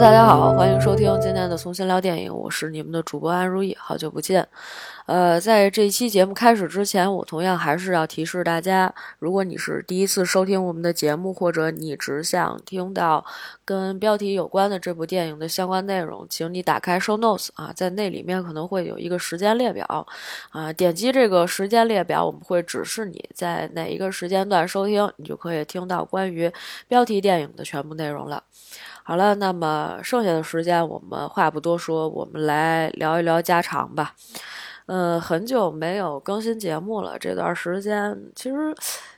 大家好，欢迎收听今天的重新聊电影，我是你们的主播安如意，好久不见。呃，在这期节目开始之前，我同样还是要提示大家，如果你是第一次收听我们的节目，或者你只想听到跟标题有关的这部电影的相关内容，请你打开 Show Notes 啊，在那里面可能会有一个时间列表啊，点击这个时间列表，我们会指示你在哪一个时间段收听，你就可以听到关于标题电影的全部内容了。好了，那么剩下的时间我们话不多说，我们来聊一聊家常吧。呃，很久没有更新节目了，这段时间其实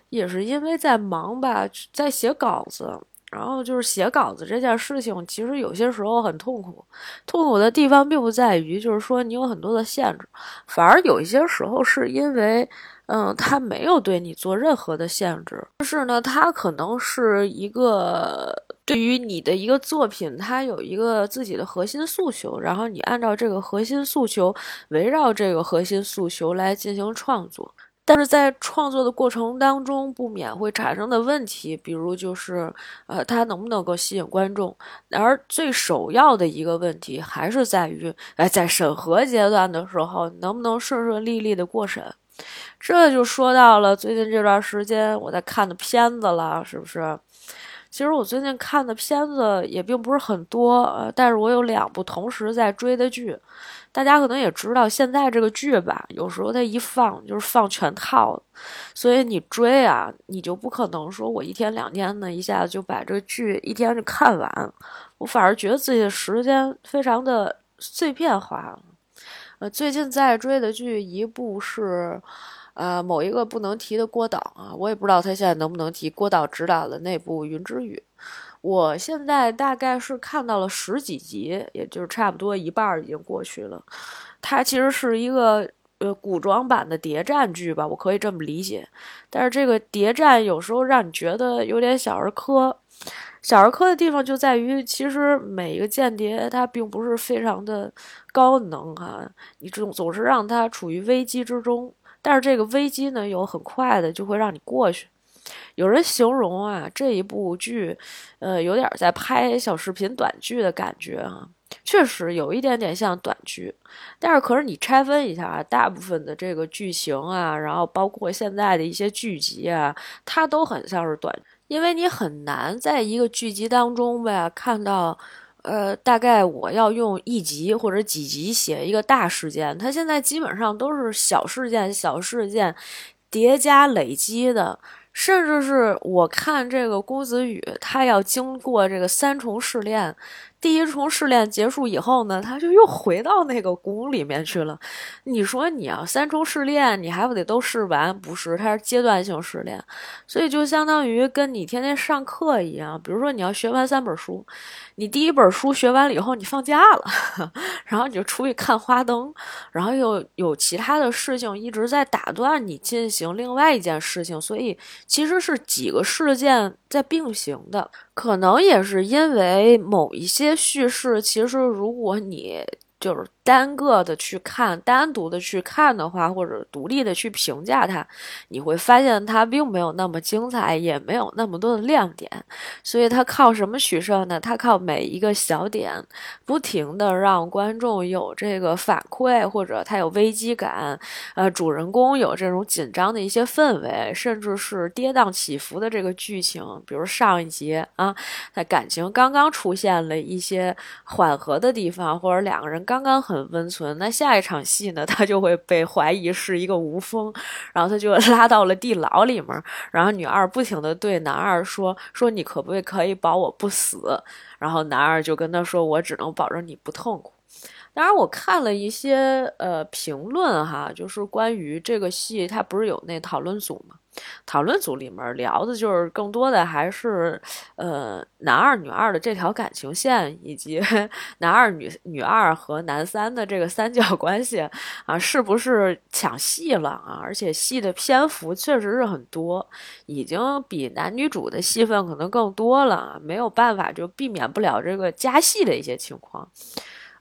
也是因为在忙吧，在写稿子。然后就是写稿子这件事情，其实有些时候很痛苦。痛苦的地方并不在于，就是说你有很多的限制，反而有一些时候是因为，嗯，他没有对你做任何的限制。但是呢，他可能是一个对于你的一个作品，它有一个自己的核心诉求，然后你按照这个核心诉求，围绕这个核心诉求来进行创作。但是在创作的过程当中，不免会产生的问题，比如就是，呃，它能不能够吸引观众？而最首要的一个问题，还是在于，哎，在审核阶段的时候，能不能顺顺利利的过审？这就说到了最近这段时间我在看的片子了，是不是？其实我最近看的片子也并不是很多，呃，但是我有两部同时在追的剧。大家可能也知道，现在这个剧吧，有时候它一放就是放全套，所以你追啊，你就不可能说我一天两天的一下子就把这个剧一天就看完。我反而觉得自己的时间非常的碎片化。呃，最近在追的剧一部是，呃，某一个不能提的郭导啊，我也不知道他现在能不能提郭导执导的那部《云之羽》。我现在大概是看到了十几集，也就是差不多一半已经过去了。它其实是一个呃古装版的谍战剧吧，我可以这么理解。但是这个谍战有时候让你觉得有点小儿科。小儿科的地方就在于，其实每一个间谍他并不是非常的高能哈，你总总是让他处于危机之中，但是这个危机呢又很快的就会让你过去。有人形容啊，这一部剧，呃，有点在拍小视频短剧的感觉啊，确实有一点点像短剧。但是，可是你拆分一下啊，大部分的这个剧情啊，然后包括现在的一些剧集啊，它都很像是短，因为你很难在一个剧集当中呗看到，呃，大概我要用一集或者几集写一个大事件，它现在基本上都是小事件、小事件叠加累积的。甚至是我看这个郭子宇，他要经过这个三重试炼。第一重试炼结束以后呢，他就又回到那个宫里面去了。你说你要三重试炼，你还不得都试完？不是，它是阶段性试炼，所以就相当于跟你天天上课一样。比如说你要学完三本书，你第一本书学完了以后，你放假了，然后你就出去看花灯，然后又有其他的事情一直在打断你进行另外一件事情，所以其实是几个事件在并行的。可能也是因为某一些叙事，其实如果你就是。单个的去看，单独的去看的话，或者独立的去评价它，你会发现它并没有那么精彩，也没有那么多的亮点。所以它靠什么取胜呢？它靠每一个小点，不停的让观众有这个反馈，或者它有危机感，呃，主人公有这种紧张的一些氛围，甚至是跌宕起伏的这个剧情。比如上一集啊，他感情刚刚出现了一些缓和的地方，或者两个人刚刚很。温存，那下一场戏呢？他就会被怀疑是一个无风，然后他就 拉到了地牢里面。然后女二不停的对男二说：“说你可不可以可以保我不死？”然后男二就跟他说：“我只能保证你不痛苦。”当然，我看了一些呃评论哈，就是关于这个戏，它不是有那讨论组吗？讨论组里面聊的就是更多的还是，呃，男二女二的这条感情线，以及 男二女女二和男三的这个三角关系啊，是不是抢戏了啊？而且戏的篇幅确实是很多，已经比男女主的戏份可能更多了，没有办法就避免不了这个加戏的一些情况。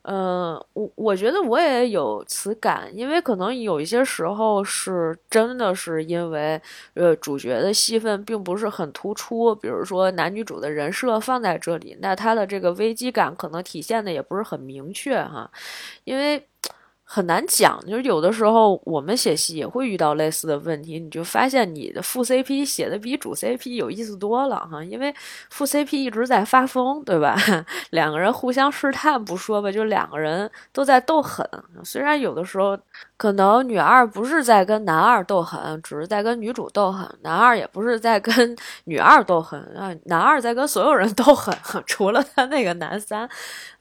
嗯，我我觉得我也有此感，因为可能有一些时候是真的是因为，呃，主角的戏份并不是很突出，比如说男女主的人设放在这里，那他的这个危机感可能体现的也不是很明确哈，因为。很难讲，就是有的时候我们写戏也会遇到类似的问题，你就发现你的副 CP 写的比主 CP 有意思多了哈，因为副 CP 一直在发疯，对吧？两个人互相试探不说吧，就两个人都在斗狠。虽然有的时候可能女二不是在跟男二斗狠，只是在跟女主斗狠；男二也不是在跟 女二斗狠啊，男二在跟所有人斗狠，除了他那个男三。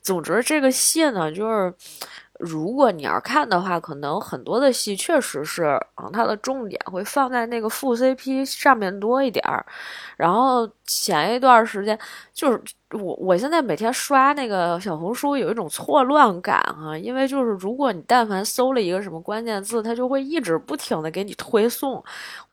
总之，这个戏呢，就是。如果你要看的话，可能很多的戏确实是嗯，它的重点会放在那个副 CP 上面多一点儿。然后前一段时间，就是我我现在每天刷那个小红书，有一种错乱感哈，因为就是如果你但凡搜了一个什么关键字，它就会一直不停的给你推送。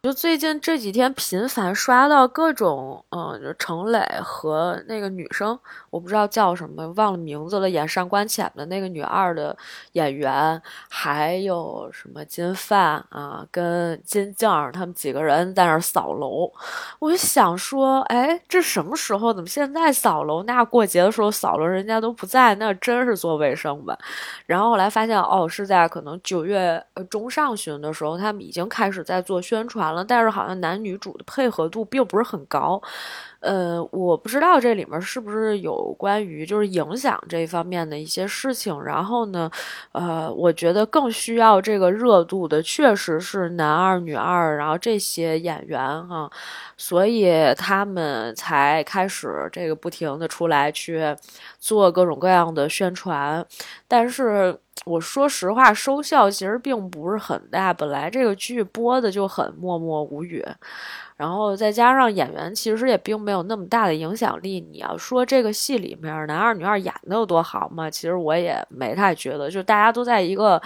就最近这几天频繁刷到各种，嗯，就程磊和那个女生，我不知道叫什么，忘了名字了，演上官浅的那个女二的演员，还有什么金范啊，跟金静他们几个人在那扫楼。我就想说，哎，哎这什么时候？怎么现在扫楼？那过节的时候扫楼，人家都不在，那真是做卫生吧？然后后来发现，哦，是在可能九月中上旬的时候，他们已经开始在做宣传。了，但是好像男女主的配合度并不是很高，呃，我不知道这里面是不是有关于就是影响这方面的一些事情。然后呢，呃，我觉得更需要这个热度的确实是男二、女二，然后这些演员哈，所以他们才开始这个不停的出来去做各种各样的宣传，但是。我说实话，收效其实并不是很大。本来这个剧播的就很默默无语，然后再加上演员其实也并没有那么大的影响力。你要说这个戏里面男二女二演的有多好嘛？其实我也没太觉得，就大家都在一个。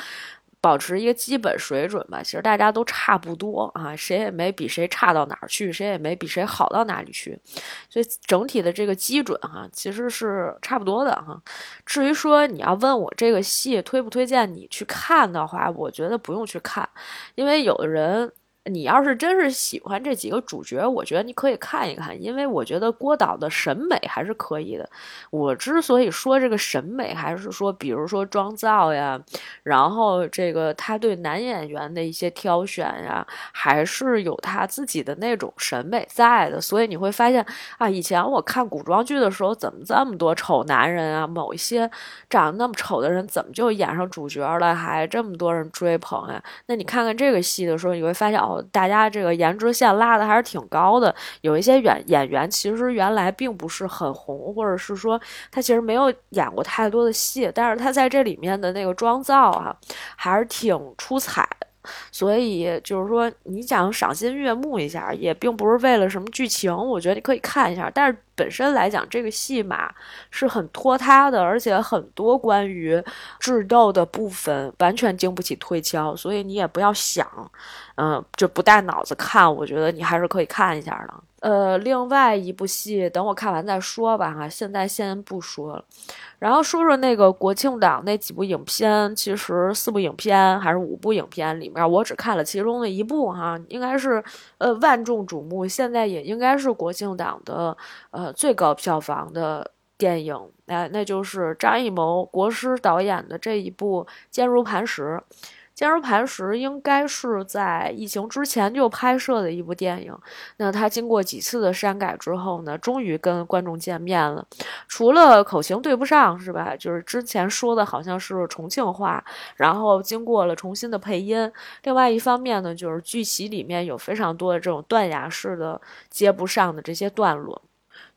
保持一个基本水准吧，其实大家都差不多啊，谁也没比谁差到哪儿去，谁也没比谁好到哪里去，所以整体的这个基准哈，其实是差不多的哈。至于说你要问我这个戏推不推荐你去看的话，我觉得不用去看，因为有的人。你要是真是喜欢这几个主角，我觉得你可以看一看，因为我觉得郭导的审美还是可以的。我之所以说这个审美，还是说，比如说妆造呀，然后这个他对男演员的一些挑选呀，还是有他自己的那种审美在的。所以你会发现啊，以前我看古装剧的时候，怎么这么多丑男人啊？某一些长得那么丑的人，怎么就演上主角了？还这么多人追捧呀？那你看看这个戏的时候，你会发现哦。大家这个颜值线拉的还是挺高的，有一些演演员其实原来并不是很红，或者是说他其实没有演过太多的戏，但是他在这里面的那个妆造啊，还是挺出彩。所以就是说，你想赏心悦目一下，也并不是为了什么剧情，我觉得你可以看一下。但是本身来讲，这个戏码是很拖沓的，而且很多关于智斗的部分完全经不起推敲，所以你也不要想，嗯，就不带脑子看。我觉得你还是可以看一下的。呃，另外一部戏，等我看完再说吧，哈，现在先不说了。然后说说那个国庆档那几部影片，其实四部影片还是五部影片里面，我只看了其中的一部，哈，应该是呃万众瞩目，现在也应该是国庆档的呃最高票房的电影，哎，那就是张艺谋国师导演的这一部《坚如磐石》。《坚如磐石》应该是在疫情之前就拍摄的一部电影。那他经过几次的删改之后呢，终于跟观众见面了。除了口型对不上，是吧？就是之前说的好像是重庆话，然后经过了重新的配音。另外一方面呢，就是剧集里面有非常多的这种断崖式的接不上的这些段落。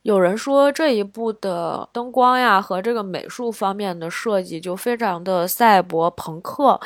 有人说这一部的灯光呀和这个美术方面的设计就非常的赛博朋克。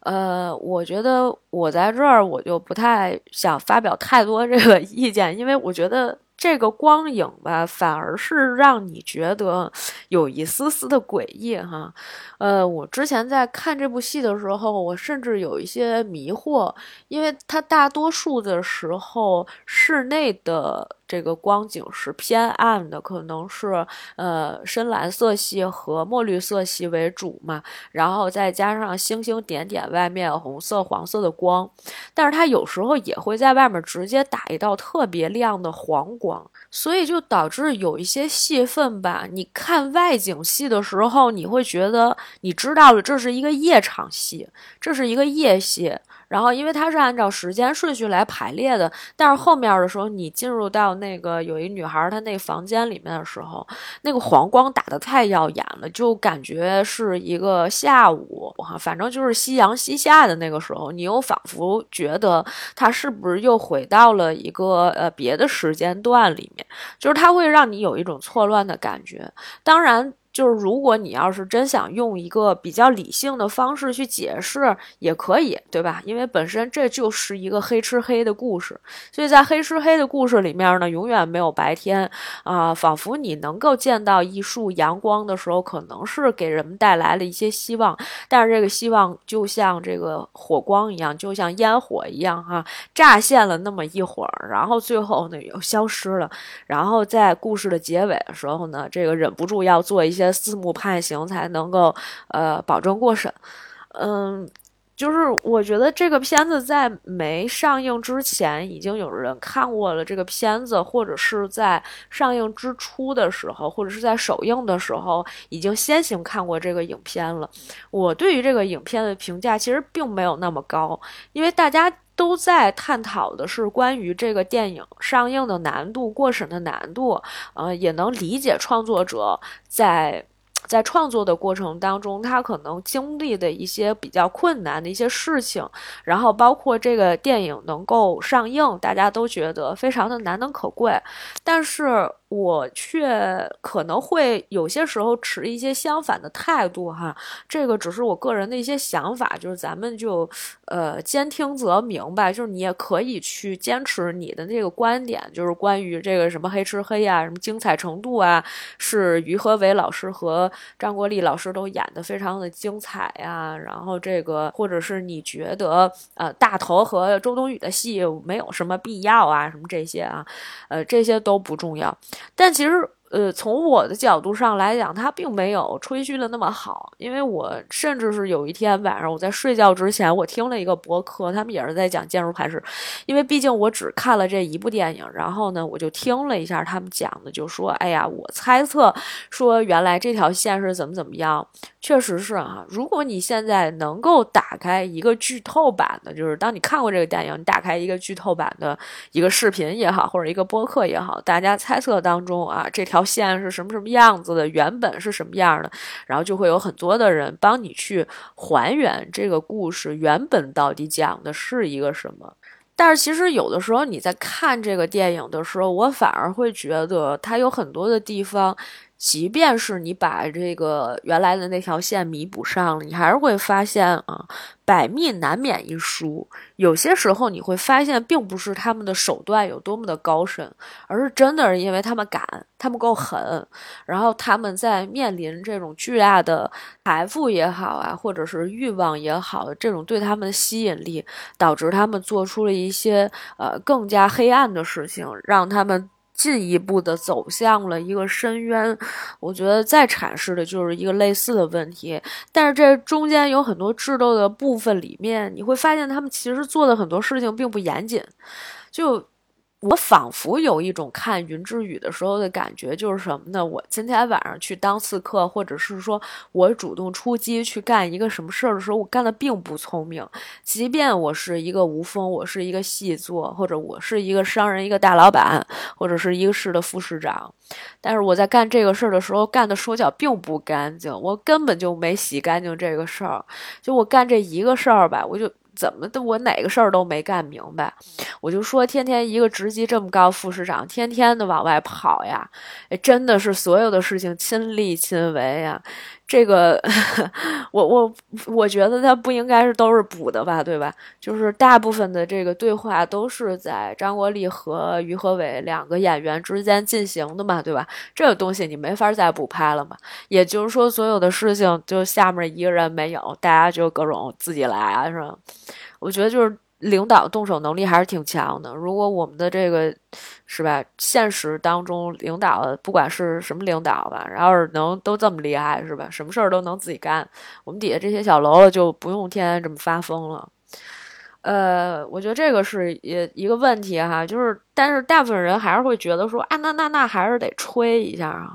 呃，我觉得我在这儿我就不太想发表太多这个意见，因为我觉得这个光影吧，反而是让你觉得有一丝丝的诡异哈。呃，我之前在看这部戏的时候，我甚至有一些迷惑，因为它大多数的时候室内的这个光景是偏暗的，可能是呃深蓝色系和墨绿色系为主嘛，然后再加上星星点点外面红色、黄色的光，但是它有时候也会在外面直接打一道特别亮的黄光，所以就导致有一些戏份吧，你看外景戏的时候，你会觉得你知道了这是一个夜场戏，这是一个夜戏。然后，因为它是按照时间顺序来排列的，但是后面的时候，你进入到那个有一女孩她那房间里面的时候，那个黄光打得太耀眼了，就感觉是一个下午，反正就是夕阳西下的那个时候，你又仿佛觉得它是不是又回到了一个呃别的时间段里面，就是它会让你有一种错乱的感觉。当然。就是如果你要是真想用一个比较理性的方式去解释，也可以，对吧？因为本身这就是一个黑吃黑的故事，所以在黑吃黑的故事里面呢，永远没有白天啊，仿佛你能够见到一束阳光的时候，可能是给人们带来了一些希望，但是这个希望就像这个火光一样，就像烟火一样，哈，乍现了那么一会儿，然后最后呢又消失了，然后在故事的结尾的时候呢，这个忍不住要做一些。字幕判刑才能够，呃，保证过审。嗯，就是我觉得这个片子在没上映之前，已经有人看过了这个片子，或者是在上映之初的时候，或者是在首映的时候，已经先行看过这个影片了。我对于这个影片的评价其实并没有那么高，因为大家。都在探讨的是关于这个电影上映的难度、过审的难度，呃，也能理解创作者在在创作的过程当中，他可能经历的一些比较困难的一些事情，然后包括这个电影能够上映，大家都觉得非常的难能可贵，但是。我却可能会有些时候持一些相反的态度哈，这个只是我个人的一些想法，就是咱们就呃兼听则明白，就是你也可以去坚持你的那个观点，就是关于这个什么黑吃黑啊，什么精彩程度啊，是于和伟老师和张国立老师都演的非常的精彩呀，然后这个或者是你觉得呃大头和周冬雨的戏没有什么必要啊，什么这些啊，呃这些都不重要。但其实。呃，从我的角度上来讲，他并没有吹嘘的那么好，因为我甚至是有一天晚上我在睡觉之前，我听了一个博客，他们也是在讲《坚如磐石》，因为毕竟我只看了这一部电影，然后呢，我就听了一下他们讲的，就说，哎呀，我猜测说原来这条线是怎么怎么样，确实是啊。如果你现在能够打开一个剧透版的，就是当你看过这个电影，你打开一个剧透版的一个视频也好，或者一个播客也好，大家猜测当中啊，这条。线是什么什么样子的？原本是什么样的？然后就会有很多的人帮你去还原这个故事原本到底讲的是一个什么。但是其实有的时候你在看这个电影的时候，我反而会觉得它有很多的地方。即便是你把这个原来的那条线弥补上了，你还是会发现啊，百密难免一疏。有些时候你会发现，并不是他们的手段有多么的高深，而是真的是因为他们敢，他们够狠，然后他们在面临这种巨大的财富也好啊，或者是欲望也好，这种对他们的吸引力，导致他们做出了一些呃更加黑暗的事情，让他们。进一步的走向了一个深渊，我觉得再阐释的就是一个类似的问题，但是这中间有很多制度的部分里面，你会发现他们其实做的很多事情并不严谨，就。我仿佛有一种看云之羽的时候的感觉，就是什么呢？我今天晚上去当刺客，或者是说我主动出击去干一个什么事儿的时候，我干的并不聪明。即便我是一个无锋，我是一个细作，或者我是一个商人、一个大老板，或者是一个市的副市长，但是我在干这个事儿的时候，干的手脚并不干净，我根本就没洗干净这个事儿。就我干这一个事儿吧，我就。怎么的？我哪个事儿都没干明白，我就说天天一个职级这么高副市长，天天的往外跑呀，真的是所有的事情亲力亲为呀。这个，我我我觉得他不应该是都是补的吧，对吧？就是大部分的这个对话都是在张国立和于和伟两个演员之间进行的嘛，对吧？这个东西你没法再补拍了嘛。也就是说，所有的事情就下面一个人没有，大家就各种自己来啊，是吧？我觉得就是领导动手能力还是挺强的。如果我们的这个是吧，现实当中领导不管是什么领导吧，然后是能都这么厉害是吧？什么事儿都能自己干，我们底下这些小喽啰就不用天天这么发疯了。呃，我觉得这个是也一个问题哈，就是但是大部分人还是会觉得说啊，那那那还是得吹一下啊。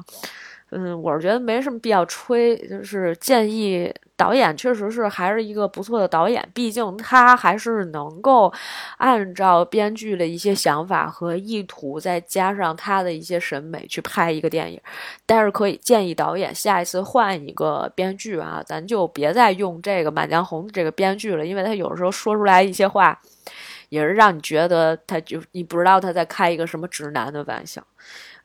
嗯，我是觉得没什么必要吹，就是建议导演确实是还是一个不错的导演，毕竟他还是能够按照编剧的一些想法和意图，再加上他的一些审美去拍一个电影。但是可以建议导演下一次换一个编剧啊，咱就别再用这个《满江红》这个编剧了，因为他有时候说出来一些话，也是让你觉得他就你不知道他在开一个什么直男的玩笑。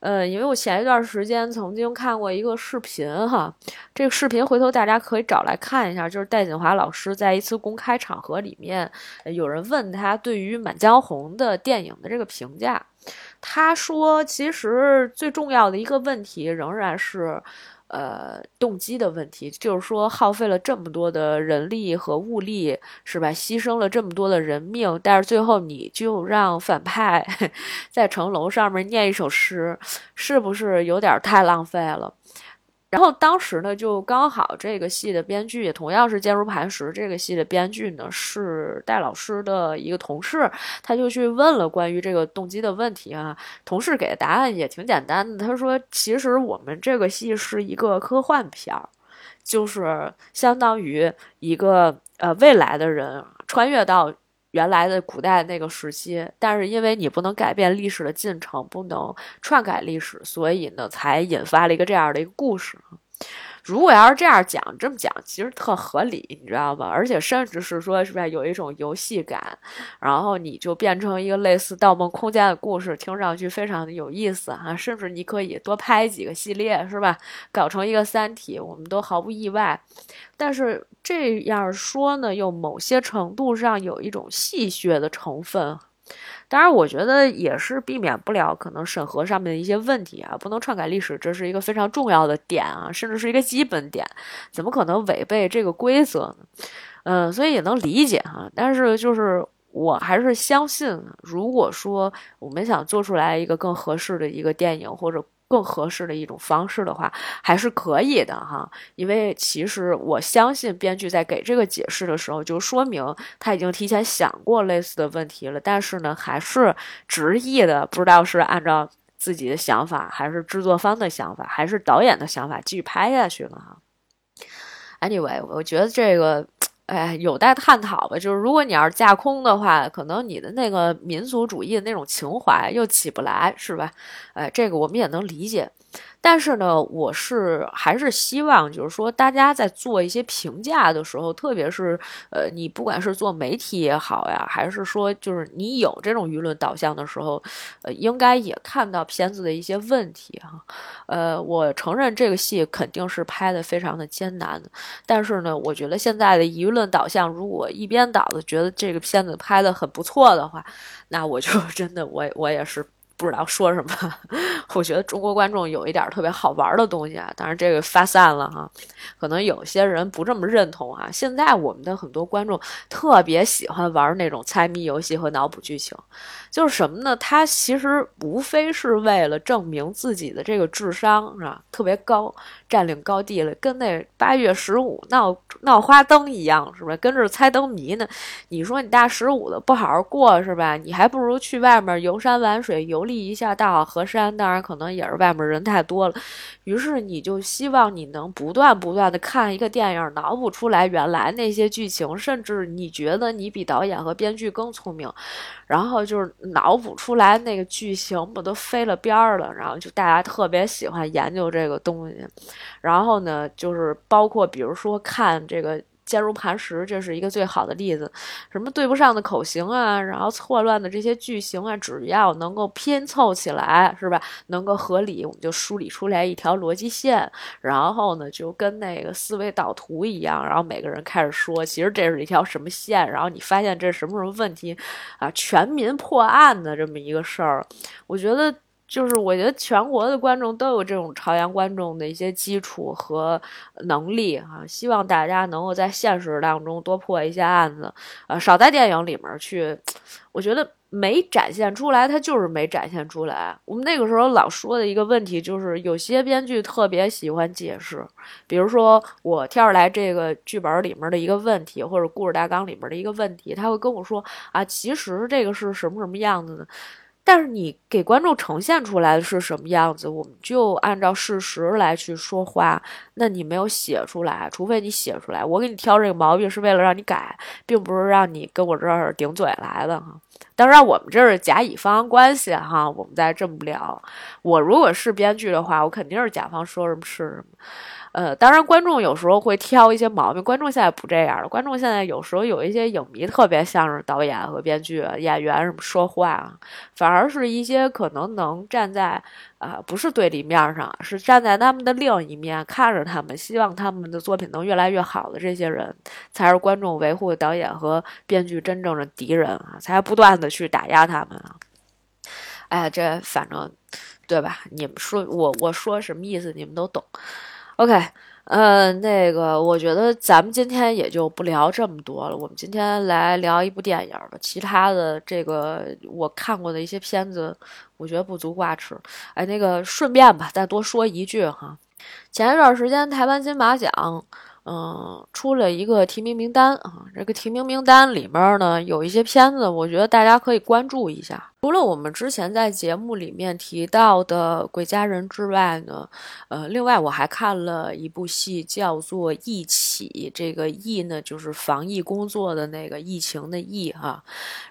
呃，因为我前一段时间曾经看过一个视频哈，这个视频回头大家可以找来看一下，就是戴锦华老师在一次公开场合里面，有人问他对于《满江红》的电影的这个评价，他说其实最重要的一个问题仍然是。呃，动机的问题，就是说耗费了这么多的人力和物力，是吧？牺牲了这么多的人命，但是最后你就让反派 在城楼上面念一首诗，是不是有点太浪费了？然后当时呢，就刚好这个戏的编剧也同样是坚如磐石。这个戏的编剧呢是戴老师的一个同事，他就去问了关于这个动机的问题啊。同事给的答案也挺简单的，他说：“其实我们这个戏是一个科幻片儿，就是相当于一个呃未来的人穿越到。”原来的古代那个时期，但是因为你不能改变历史的进程，不能篡改历史，所以呢，才引发了一个这样的一个故事。如果要是这样讲，这么讲其实特合理，你知道吧？而且甚至是说，是不是有一种游戏感？然后你就变成一个类似《盗梦空间》的故事，听上去非常的有意思哈。甚至你可以多拍几个系列，是吧？搞成一个《三体》，我们都毫不意外。但是这样说呢，又某些程度上有一种戏谑的成分。当然，我觉得也是避免不了可能审核上面的一些问题啊，不能篡改历史，这是一个非常重要的点啊，甚至是一个基本点，怎么可能违背这个规则呢？嗯，所以也能理解哈。但是就是我还是相信，如果说我们想做出来一个更合适的一个电影或者。更合适的一种方式的话，还是可以的哈。因为其实我相信编剧在给这个解释的时候，就说明他已经提前想过类似的问题了。但是呢，还是执意的，不知道是按照自己的想法，还是制作方的想法，还是导演的想法继续拍下去了哈。Anyway，我觉得这个。哎，有待探讨吧。就是如果你要是架空的话，可能你的那个民族主义的那种情怀又起不来，是吧？哎，这个我们也能理解。但是呢，我是还是希望，就是说，大家在做一些评价的时候，特别是呃，你不管是做媒体也好呀，还是说就是你有这种舆论导向的时候，呃，应该也看到片子的一些问题哈。呃，我承认这个戏肯定是拍的非常的艰难，但是呢，我觉得现在的舆论导向，如果一边倒的觉得这个片子拍的很不错的话，那我就 真的我我也是。不知道说什么，我觉得中国观众有一点特别好玩的东西啊，当然这个发散了哈，可能有些人不这么认同啊。现在我们的很多观众特别喜欢玩那种猜谜游戏和脑补剧情，就是什么呢？他其实无非是为了证明自己的这个智商是吧，特别高，占领高地了，跟那八月十五闹闹花灯一样，是吧？跟着猜灯谜呢。你说你大十五的不好好过是吧？你还不如去外面游山玩水游。立一下大好河山，当然可能也是外面人太多了，于是你就希望你能不断不断的看一个电影，脑补出来原来那些剧情，甚至你觉得你比导演和编剧更聪明，然后就是脑补出来那个剧情不都飞了边儿了，然后就大家特别喜欢研究这个东西，然后呢，就是包括比如说看这个。坚如磐石，这是一个最好的例子。什么对不上的口型啊，然后错乱的这些句型啊，只要能够拼凑起来，是吧？能够合理，我们就梳理出来一条逻辑线。然后呢，就跟那个思维导图一样，然后每个人开始说，其实这是一条什么线？然后你发现这是什么什么问题啊？全民破案的这么一个事儿，我觉得。就是我觉得全国的观众都有这种朝阳观众的一些基础和能力啊，希望大家能够在现实当中多破一些案子，呃，少在电影里面去。我觉得没展现出来，他就是没展现出来。我们那个时候老说的一个问题就是，有些编剧特别喜欢解释，比如说我跳出来这个剧本里面的一个问题，或者故事大纲里面的一个问题，他会跟我说啊，其实这个是什么什么样子的。但是你给观众呈现出来的是什么样子，我们就按照事实来去说话。那你没有写出来，除非你写出来。我给你挑这个毛病是为了让你改，并不是让你跟我这儿顶嘴来的哈。当然，我们这是甲乙方关系哈，我们再这么聊。我如果是编剧的话，我肯定是甲方说什么是什么。呃，当然，观众有时候会挑一些毛病。观众现在不这样了。观众现在有时候有一些影迷特别像是导演和编剧、演员什么说话，反而是一些可能能站在啊不是对立面上，是站在他们的另一面，看着他们，希望他们的作品能越来越好的这些人，才是观众维护导演和编剧真正的敌人啊！才不断的去打压他们啊！哎，这反正对吧？你们说我我说什么意思，你们都懂。OK，嗯，那个，我觉得咱们今天也就不聊这么多了。我们今天来聊一部电影吧。其他的这个我看过的一些片子，我觉得不足挂齿。哎，那个顺便吧，再多说一句哈，前一段时间台湾金马奖。嗯，出了一个提名名单啊，这个提名名单里面呢，有一些片子，我觉得大家可以关注一下。除了我们之前在节目里面提到的《鬼家人》之外呢，呃，另外我还看了一部戏，叫做《疫起》。这个“疫”呢，就是防疫工作的那个疫情的“疫”哈。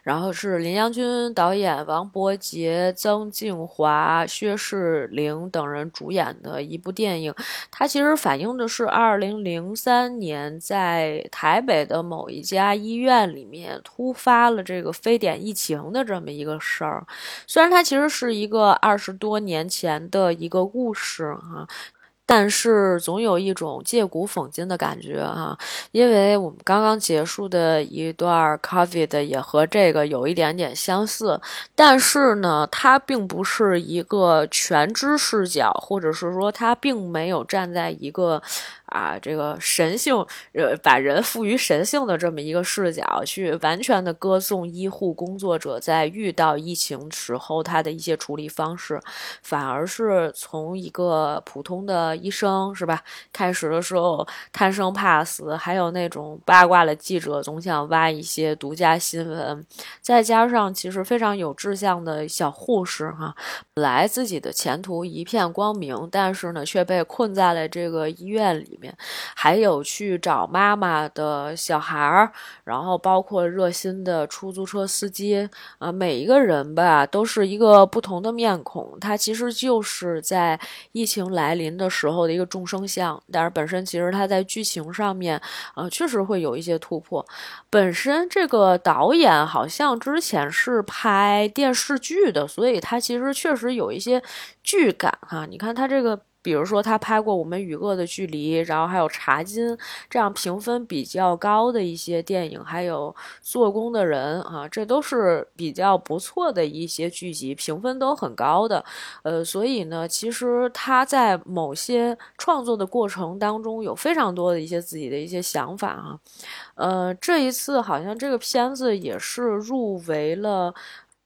然后是林阳君导演，王伯杰、曾静华、薛仕凌等人主演的一部电影。它其实反映的是二零零三年在台北的某一家医院里面突发了这个非典疫情的这么一个事事儿。虽然它其实是一个二十多年前的一个故事哈。但是总有一种借古讽今的感觉啊，因为我们刚刚结束的一段 COVID 也和这个有一点点相似，但是呢，它并不是一个全知视角，或者是说它并没有站在一个。啊，这个神性，呃，把人赋予神性的这么一个视角，去完全的歌颂医护工作者在遇到疫情时候他的一些处理方式，反而是从一个普通的医生，是吧？开始的时候贪生怕死，还有那种八卦的记者总想挖一些独家新闻，再加上其实非常有志向的小护士，哈，本来自己的前途一片光明，但是呢，却被困在了这个医院里。里还有去找妈妈的小孩儿，然后包括热心的出租车司机啊，每一个人吧都是一个不同的面孔。他其实就是在疫情来临的时候的一个众生相，但是本身其实他在剧情上面啊确实会有一些突破。本身这个导演好像之前是拍电视剧的，所以他其实确实有一些剧感哈。你看他这个。比如说，他拍过《我们与恶的距离》，然后还有《茶金》这样评分比较高的一些电影，还有《做工的人》啊，这都是比较不错的一些剧集，评分都很高的。呃，所以呢，其实他在某些创作的过程当中有非常多的一些自己的一些想法啊。呃，这一次好像这个片子也是入围了。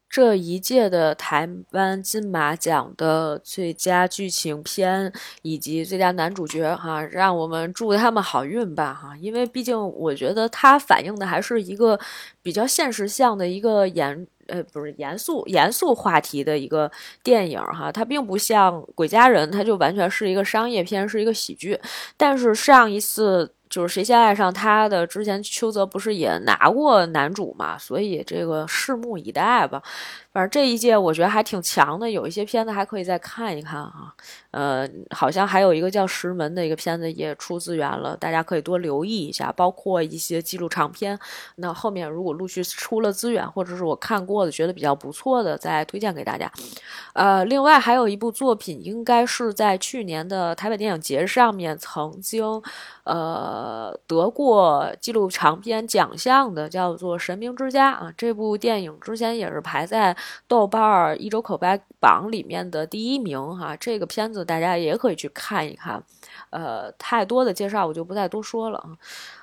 这一届的台湾金马奖的最佳剧情片以及最佳男主角，哈，让我们祝他们好运吧，哈，因为毕竟我觉得它反映的还是一个比较现实向的一个严，呃，不是严肃严肃话题的一个电影，哈，它并不像《鬼家人》，它就完全是一个商业片，是一个喜剧，但是上一次。就是谁先爱上他的？之前邱泽不是也拿过男主嘛？所以这个拭目以待吧。反正这一届我觉得还挺强的，有一些片子还可以再看一看啊。呃，好像还有一个叫《石门》的一个片子也出资源了，大家可以多留意一下。包括一些纪录长片，那后面如果陆续出了资源，或者是我看过的觉得比较不错的，再推荐给大家。呃，另外还有一部作品，应该是在去年的台北电影节上面曾经，呃。得过纪录长片奖项的，叫做《神明之家》啊。这部电影之前也是排在豆瓣一周口碑榜里面的第一名哈。这个片子大家也可以去看一看。呃，太多的介绍我就不再多说了啊。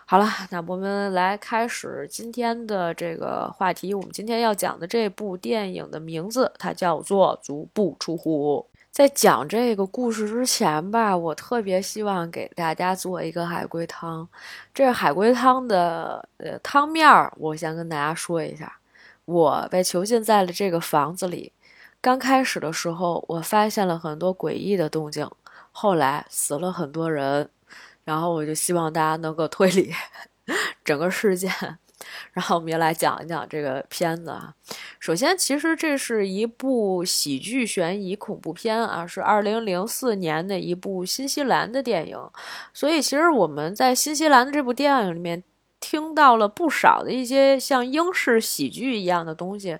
好了，那我们来开始今天的这个话题。我们今天要讲的这部电影的名字，它叫做《足不出户》。在讲这个故事之前吧，我特别希望给大家做一个海龟汤。这海龟汤的呃汤面儿，我先跟大家说一下。我被囚禁在了这个房子里，刚开始的时候，我发现了很多诡异的动静，后来死了很多人。然后我就希望大家能够推理整个事件，然后我们也来讲一讲这个片子啊。首先，其实这是一部喜剧悬疑恐怖片啊，是二零零四年的一部新西兰的电影。所以，其实我们在新西兰的这部电影里面听到了不少的一些像英式喜剧一样的东西。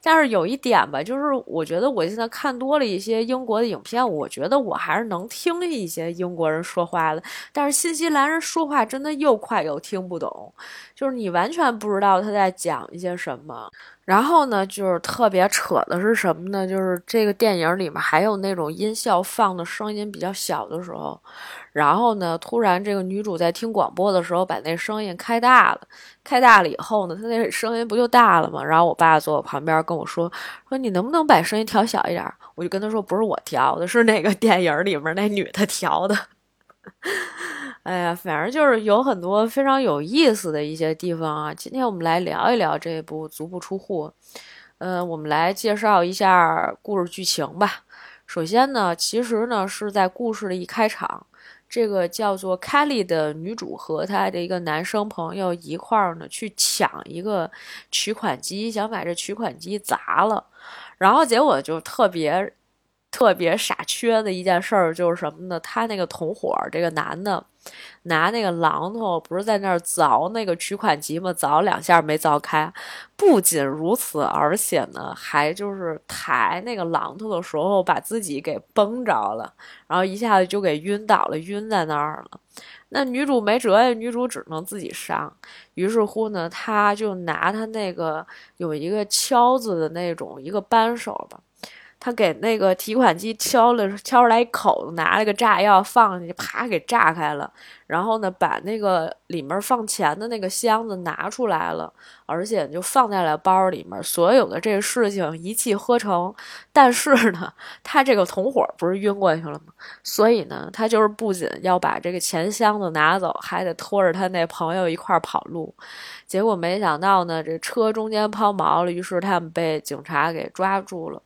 但是有一点吧，就是我觉得我现在看多了一些英国的影片，我觉得我还是能听一些英国人说话的。但是新西兰人说话真的又快又听不懂，就是你完全不知道他在讲一些什么。然后呢，就是特别扯的是什么呢？就是这个电影里面还有那种音效放的声音比较小的时候，然后呢，突然这个女主在听广播的时候把那声音开大了，开大了以后呢，她那声音不就大了吗？然后我爸坐我旁边跟我说说你能不能把声音调小一点？我就跟他说不是我调的，是那个电影里面那女的调的。哎呀，反正就是有很多非常有意思的一些地方啊。今天我们来聊一聊这部《足不出户》。呃，我们来介绍一下故事剧情吧。首先呢，其实呢是在故事的一开场，这个叫做凯莉的女主和她的一个男生朋友一块儿呢去抢一个取款机，想把这取款机砸了，然后结果就特别。特别傻缺的一件事儿就是什么呢？他那个同伙这个男的拿那个榔头，不是在那儿凿那个取款机吗？凿两下没凿开。不仅如此，而且呢，还就是抬那个榔头的时候把自己给崩着了，然后一下子就给晕倒了，晕在那儿了。那女主没辙呀，女主只能自己上。于是乎呢，她就拿她那个有一个敲子的那种一个扳手吧。他给那个提款机敲了敲出来一口，拿了个炸药放进去，啪给炸开了。然后呢，把那个里面放钱的那个箱子拿出来了，而且就放在了包里面。所有的这个事情一气呵成。但是呢，他这个同伙不是晕过去了吗？所以呢，他就是不仅要把这个钱箱子拿走，还得拖着他那朋友一块跑路。结果没想到呢，这车中间抛锚了，于是他们被警察给抓住了。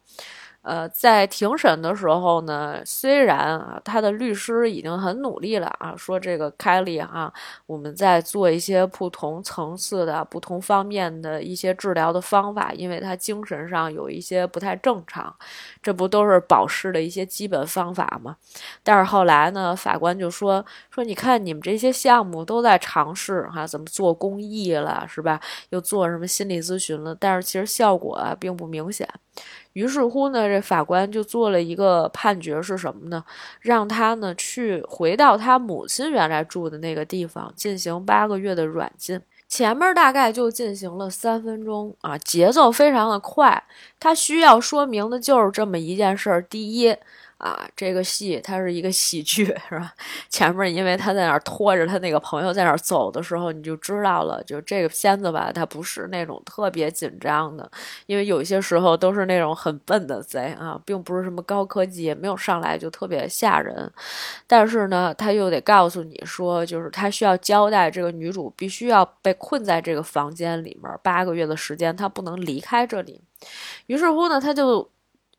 呃，在庭审的时候呢，虽然啊，他的律师已经很努力了啊，说这个凯利哈，我们在做一些不同层次的、不同方面的一些治疗的方法，因为他精神上有一些不太正常，这不都是保释的一些基本方法吗？但是后来呢，法官就说说，你看你们这些项目都在尝试哈，怎么做公益了是吧？又做什么心理咨询了，但是其实效果啊并不明显。于是乎呢，这法官就做了一个判决，是什么呢？让他呢去回到他母亲原来住的那个地方进行八个月的软禁。前面大概就进行了三分钟啊，节奏非常的快。他需要说明的就是这么一件事儿：第一。啊，这个戏它是一个喜剧，是吧？前面因为他在那儿拖着他那个朋友在那儿走的时候，你就知道了，就这个片子吧，它不是那种特别紧张的，因为有些时候都是那种很笨的贼啊，并不是什么高科技，也没有上来就特别吓人。但是呢，他又得告诉你说，就是他需要交代这个女主必须要被困在这个房间里面八个月的时间，她不能离开这里。于是乎呢，他就。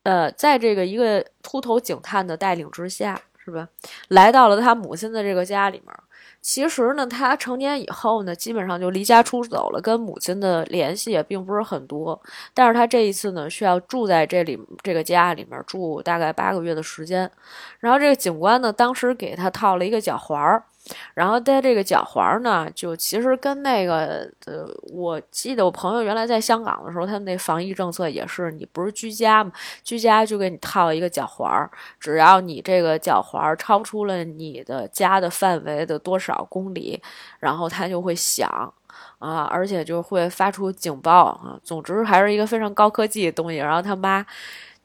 呃，在这个一个秃头警探的带领之下，是吧？来到了他母亲的这个家里面。其实呢，他成年以后呢，基本上就离家出走了，跟母亲的联系也并不是很多。但是他这一次呢，需要住在这里这个家里面住大概八个月的时间。然后这个警官呢，当时给他套了一个脚环儿，然后戴这个脚环呢，就其实跟那个呃，我记得我朋友原来在香港的时候，他那防疫政策也是，你不是居家嘛，居家就给你套一个脚环，只要你这个脚环超出了你的家的范围的多少公里，然后它就会响。啊，而且就会发出警报啊。总之还是一个非常高科技的东西。然后他妈，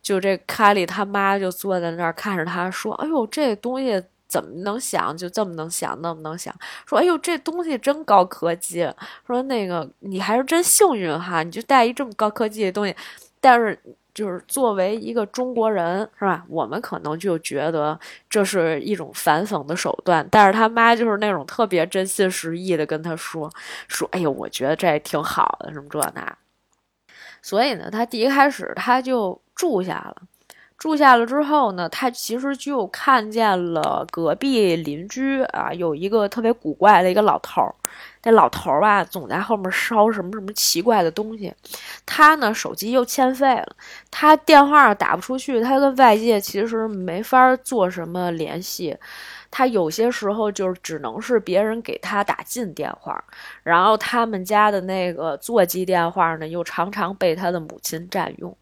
就这凯里他妈就坐在那儿看着他说：“哎呦，这东西怎么能想？就这么能想，那么能想？说哎呦，这东西真高科技。说那个你还是真幸运哈，你就带一这么高科技的东西，但是。”就是作为一个中国人，是吧？我们可能就觉得这是一种反讽的手段，但是他妈就是那种特别真心实意的跟他说说：“哎呦，我觉得这挺好的，什么这那。”所以呢，他第一开始他就住下了。住下了之后呢，他其实就看见了隔壁邻居啊，有一个特别古怪的一个老头儿。那老头儿吧，总在后面烧什么什么奇怪的东西。他呢，手机又欠费了，他电话打不出去，他跟外界其实没法做什么联系。他有些时候就是只能是别人给他打进电话，然后他们家的那个座机电话呢，又常常被他的母亲占用。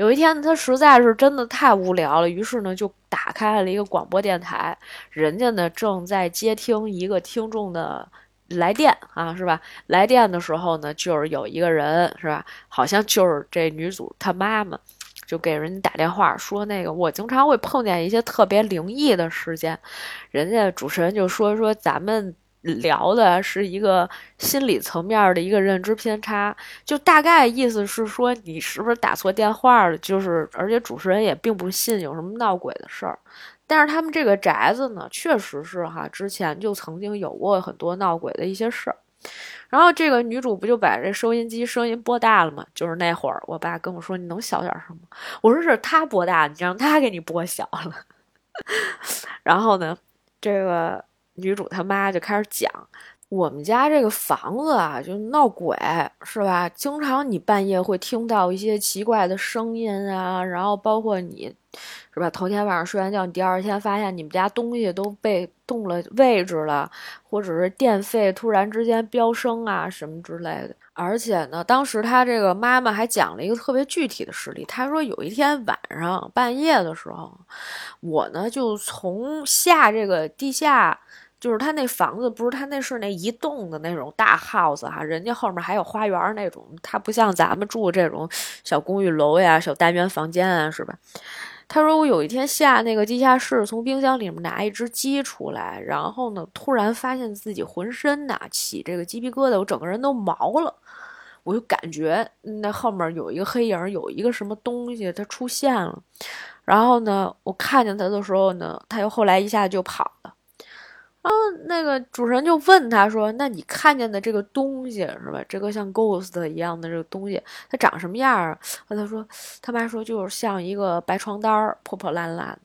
有一天，他实在是真的太无聊了，于是呢，就打开了一个广播电台，人家呢正在接听一个听众的来电啊，是吧？来电的时候呢，就是有一个人，是吧？好像就是这女主她妈妈，就给人家打电话说，那个我经常会碰见一些特别灵异的事件，人家主持人就说说咱们。聊的是一个心理层面的一个认知偏差，就大概意思是说你是不是打错电话了？就是，而且主持人也并不信有什么闹鬼的事儿。但是他们这个宅子呢，确实是哈，之前就曾经有过很多闹鬼的一些事儿。然后这个女主不就把这收音机声音拨大了吗？就是那会儿我爸跟我说你能小点声吗？我说是他拨大，你让他给你拨小了。然后呢，这个。女主她妈就开始讲，我们家这个房子啊，就闹鬼，是吧？经常你半夜会听到一些奇怪的声音啊，然后包括你，是吧？头天晚上睡完觉，你第二天发现你们家东西都被动了位置了，或者是电费突然之间飙升啊，什么之类的。而且呢，当时他这个妈妈还讲了一个特别具体的事例，他说有一天晚上半夜的时候，我呢就从下这个地下。就是他那房子，不是他那是那一栋的那种大 house 哈，人家后面还有花园那种，他不像咱们住这种小公寓楼呀、小单元房间啊，是吧？他说我有一天下那个地下室，从冰箱里面拿一只鸡出来，然后呢，突然发现自己浑身呐起这个鸡皮疙瘩，我整个人都毛了，我就感觉那后面有一个黑影，有一个什么东西它出现了，然后呢，我看见他的时候呢，他又后来一下就跑了。然后那个主持人就问他说：“那你看见的这个东西是吧？这个像 ghost 一样的这个东西，它长什么样啊？”他说：“他妈说就是像一个白床单破破烂烂。”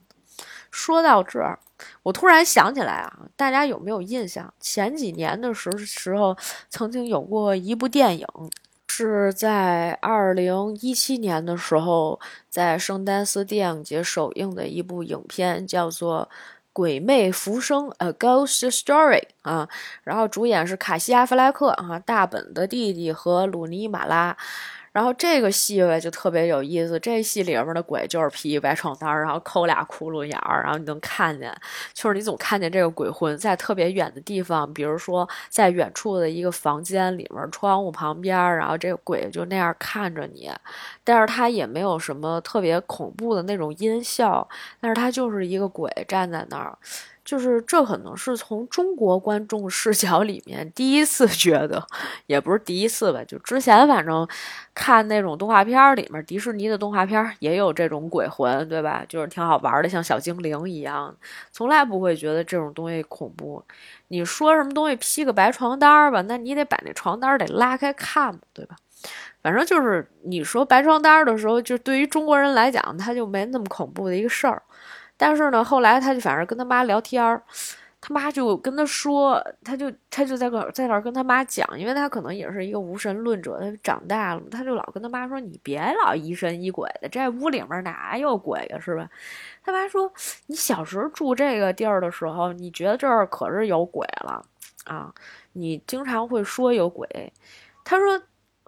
说到这儿，我突然想起来啊，大家有没有印象？前几年的时时候，曾经有过一部电影，是在二零一七年的时候，在圣丹斯电影节首映的一部影片，叫做。鬼魅浮生，A Ghost Story 啊，然后主演是卡西·阿弗莱克啊，大本的弟弟和鲁尼·马拉。然后这个戏吧就特别有意思，这戏里面的鬼就是披一白床单，然后抠俩窟窿眼儿，然后你能看见，就是你总看见这个鬼魂在特别远的地方，比如说在远处的一个房间里面窗户旁边，然后这个鬼就那样看着你，但是他也没有什么特别恐怖的那种音效，但是他就是一个鬼站在那儿。就是这可能是从中国观众视角里面第一次觉得，也不是第一次吧，就之前反正看那种动画片里面，迪士尼的动画片也有这种鬼魂，对吧？就是挺好玩的，像小精灵一样，从来不会觉得这种东西恐怖。你说什么东西披个白床单吧，那你得把那床单得拉开看，对吧？反正就是你说白床单的时候，就对于中国人来讲，他就没那么恐怖的一个事儿。但是呢，后来他就反正跟他妈聊天儿，他妈就跟他说，他就他就在个在那儿跟他妈讲，因为他可能也是一个无神论者，他长大了，他就老跟他妈说：“你别老疑神疑鬼的，这屋里面哪有鬼呀，是吧？”他妈说：“你小时候住这个地儿的时候，你觉得这儿可是有鬼了啊？你经常会说有鬼。”他说。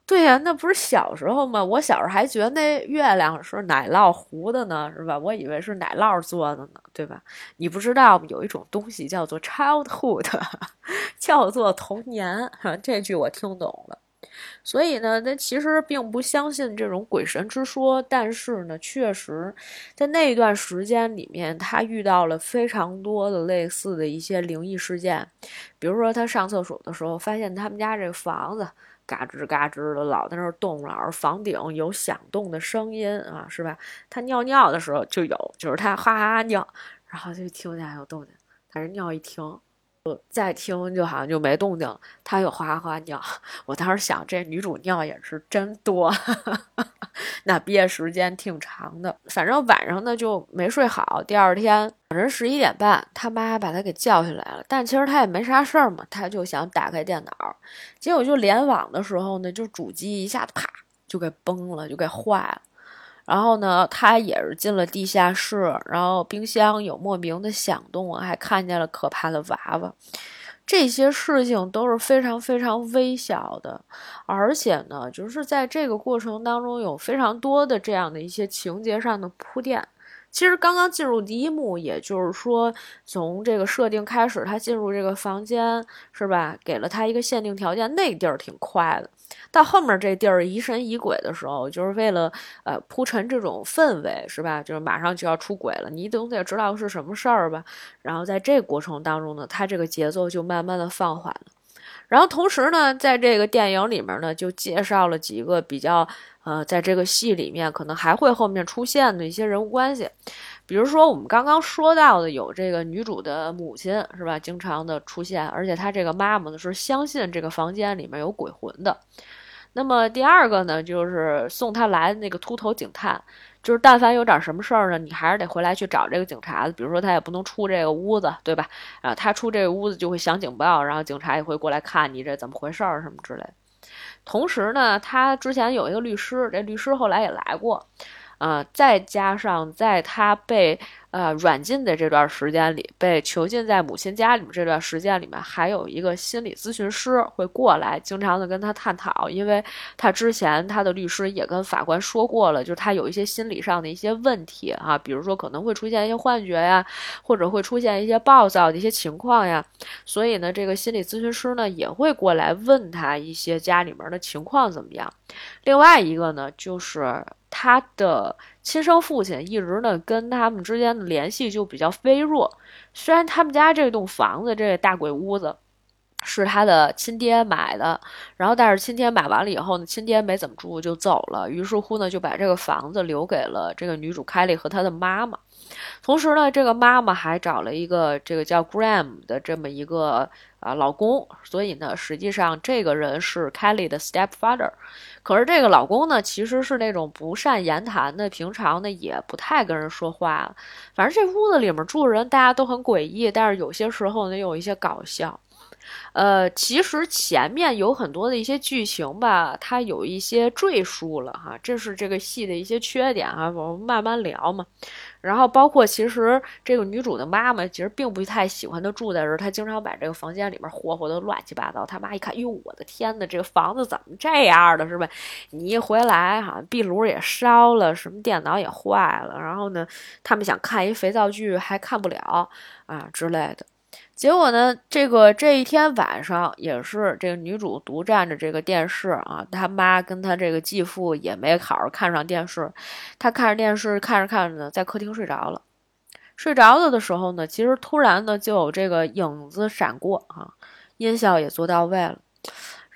对呀，那不是小时候吗？我小时候还觉得那月亮是奶酪糊的呢，是吧？我以为是奶酪做的呢，对吧？你不知道有一种东西叫做 childhood，叫做童年。这句我听懂了。所以呢，他其实并不相信这种鬼神之说，但是呢，确实在那段时间里面，他遇到了非常多的类似的一些灵异事件。比如说，他上厕所的时候，发现他们家这个房子。嘎吱嘎吱的，老在那儿动，老是房顶有响动的声音啊，是吧？他尿尿的时候就有，就是他哈哈尿，然后就听见有动静，但是尿一停。再听就好像就没动静，他又哗哗尿。我当时想，这女主尿也是真多，那憋时间挺长的。反正晚上呢就没睡好，第二天早晨十一点半，他妈把他给叫起来了。但其实他也没啥事儿嘛，他就想打开电脑，结果就联网的时候呢，就主机一下啪就给崩了，就给坏了。然后呢，他也是进了地下室，然后冰箱有莫名的响动，还看见了可怕的娃娃。这些事情都是非常非常微小的，而且呢，就是在这个过程当中有非常多的这样的一些情节上的铺垫。其实刚刚进入第一幕，也就是说从这个设定开始，他进入这个房间是吧？给了他一个限定条件，那地儿挺快的。到后面这地儿疑神疑鬼的时候，就是为了呃铺陈这种氛围，是吧？就是马上就要出轨了，你总得知道是什么事儿吧？然后在这过程当中呢，他这个节奏就慢慢的放缓了。然后同时呢，在这个电影里面呢，就介绍了几个比较呃，在这个戏里面可能还会后面出现的一些人物关系。比如说，我们刚刚说到的有这个女主的母亲是吧？经常的出现，而且她这个妈妈呢是相信这个房间里面有鬼魂的。那么第二个呢，就是送她来的那个秃头警探，就是但凡有点什么事儿呢，你还是得回来去找这个警察。比如说他也不能出这个屋子，对吧？啊，他出这个屋子就会响警报，然后警察也会过来看你这怎么回事儿什么之类的。同时呢，他之前有一个律师，这律师后来也来过。啊，再加上在他被呃软禁的这段时间里，被囚禁在母亲家里面这段时间里面，还有一个心理咨询师会过来，经常的跟他探讨，因为他之前他的律师也跟法官说过了，就是他有一些心理上的一些问题啊，比如说可能会出现一些幻觉呀，或者会出现一些暴躁的一些情况呀，所以呢，这个心理咨询师呢也会过来问他一些家里面的情况怎么样。另外一个呢，就是。他的亲生父亲一直呢跟他们之间的联系就比较微弱，虽然他们家这栋房子这大鬼屋子是他的亲爹买的，然后但是亲爹买完了以后呢，亲爹没怎么住就走了，于是乎呢就把这个房子留给了这个女主凯莉和她的妈妈。同时呢，这个妈妈还找了一个这个叫 Graham 的这么一个啊老公，所以呢，实际上这个人是 Kelly 的 stepfather。可是这个老公呢，其实是那种不善言谈的，平常呢也不太跟人说话。反正这屋子里面住的人大家都很诡异，但是有些时候呢有一些搞笑。呃，其实前面有很多的一些剧情吧，它有一些赘述了哈，这是这个戏的一些缺点啊，我们慢慢聊嘛。然后包括其实这个女主的妈妈其实并不太喜欢她住在这儿，她经常把这个房间里面霍霍的乱七八糟。她妈一看，哟，我的天呐，这个房子怎么这样的是吧？你一回来哈，壁炉也烧了，什么电脑也坏了，然后呢，他们想看一肥皂剧还看不了啊之类的。结果呢，这个这一天晚上也是这个女主独占着这个电视啊，她妈跟她这个继父也没好好看上电视，她看着电视看着看着呢，在客厅睡着了。睡着了的时候呢，其实突然呢就有这个影子闪过啊，音效也做到位了。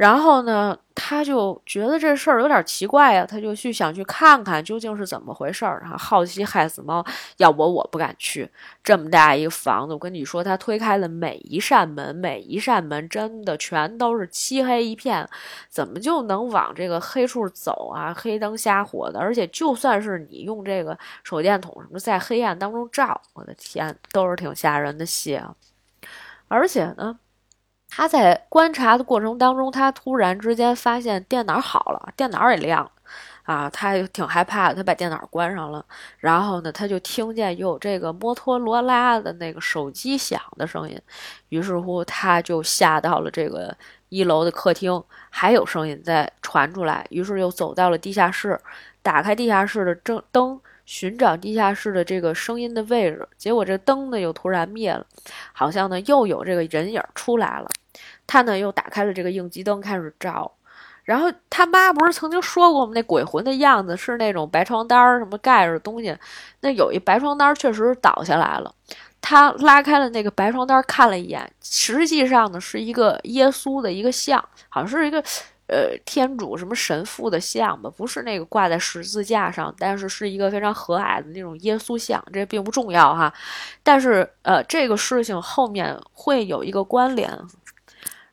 然后呢，他就觉得这事儿有点奇怪呀，他就去想去看看究竟是怎么回事儿。哈，好奇害死猫，要我我不敢去这么大一个房子。我跟你说，他推开了每一扇门，每一扇门真的全都是漆黑一片，怎么就能往这个黑处走啊？黑灯瞎火的，而且就算是你用这个手电筒什么在黑暗当中照，我的天，都是挺吓人的戏啊。而且呢，他在观察的过程当中，他突然之间发现电脑好了，电脑也亮了。啊，他挺害怕，他把电脑关上了，然后呢，他就听见有这个摩托罗拉的那个手机响的声音，于是乎他就下到了这个一楼的客厅，还有声音在传出来，于是又走到了地下室，打开地下室的正灯，寻找地下室的这个声音的位置，结果这灯呢又突然灭了，好像呢又有这个人影出来了，他呢又打开了这个应急灯，开始照。然后他妈不是曾经说过吗？那鬼魂的样子是那种白床单儿什么盖着东西，那有一白床单确实倒下来了。他拉开了那个白床单看了一眼，实际上呢是一个耶稣的一个像，好像是一个呃天主什么神父的像吧，不是那个挂在十字架上，但是是一个非常和蔼的那种耶稣像。这并不重要哈，但是呃这个事情后面会有一个关联。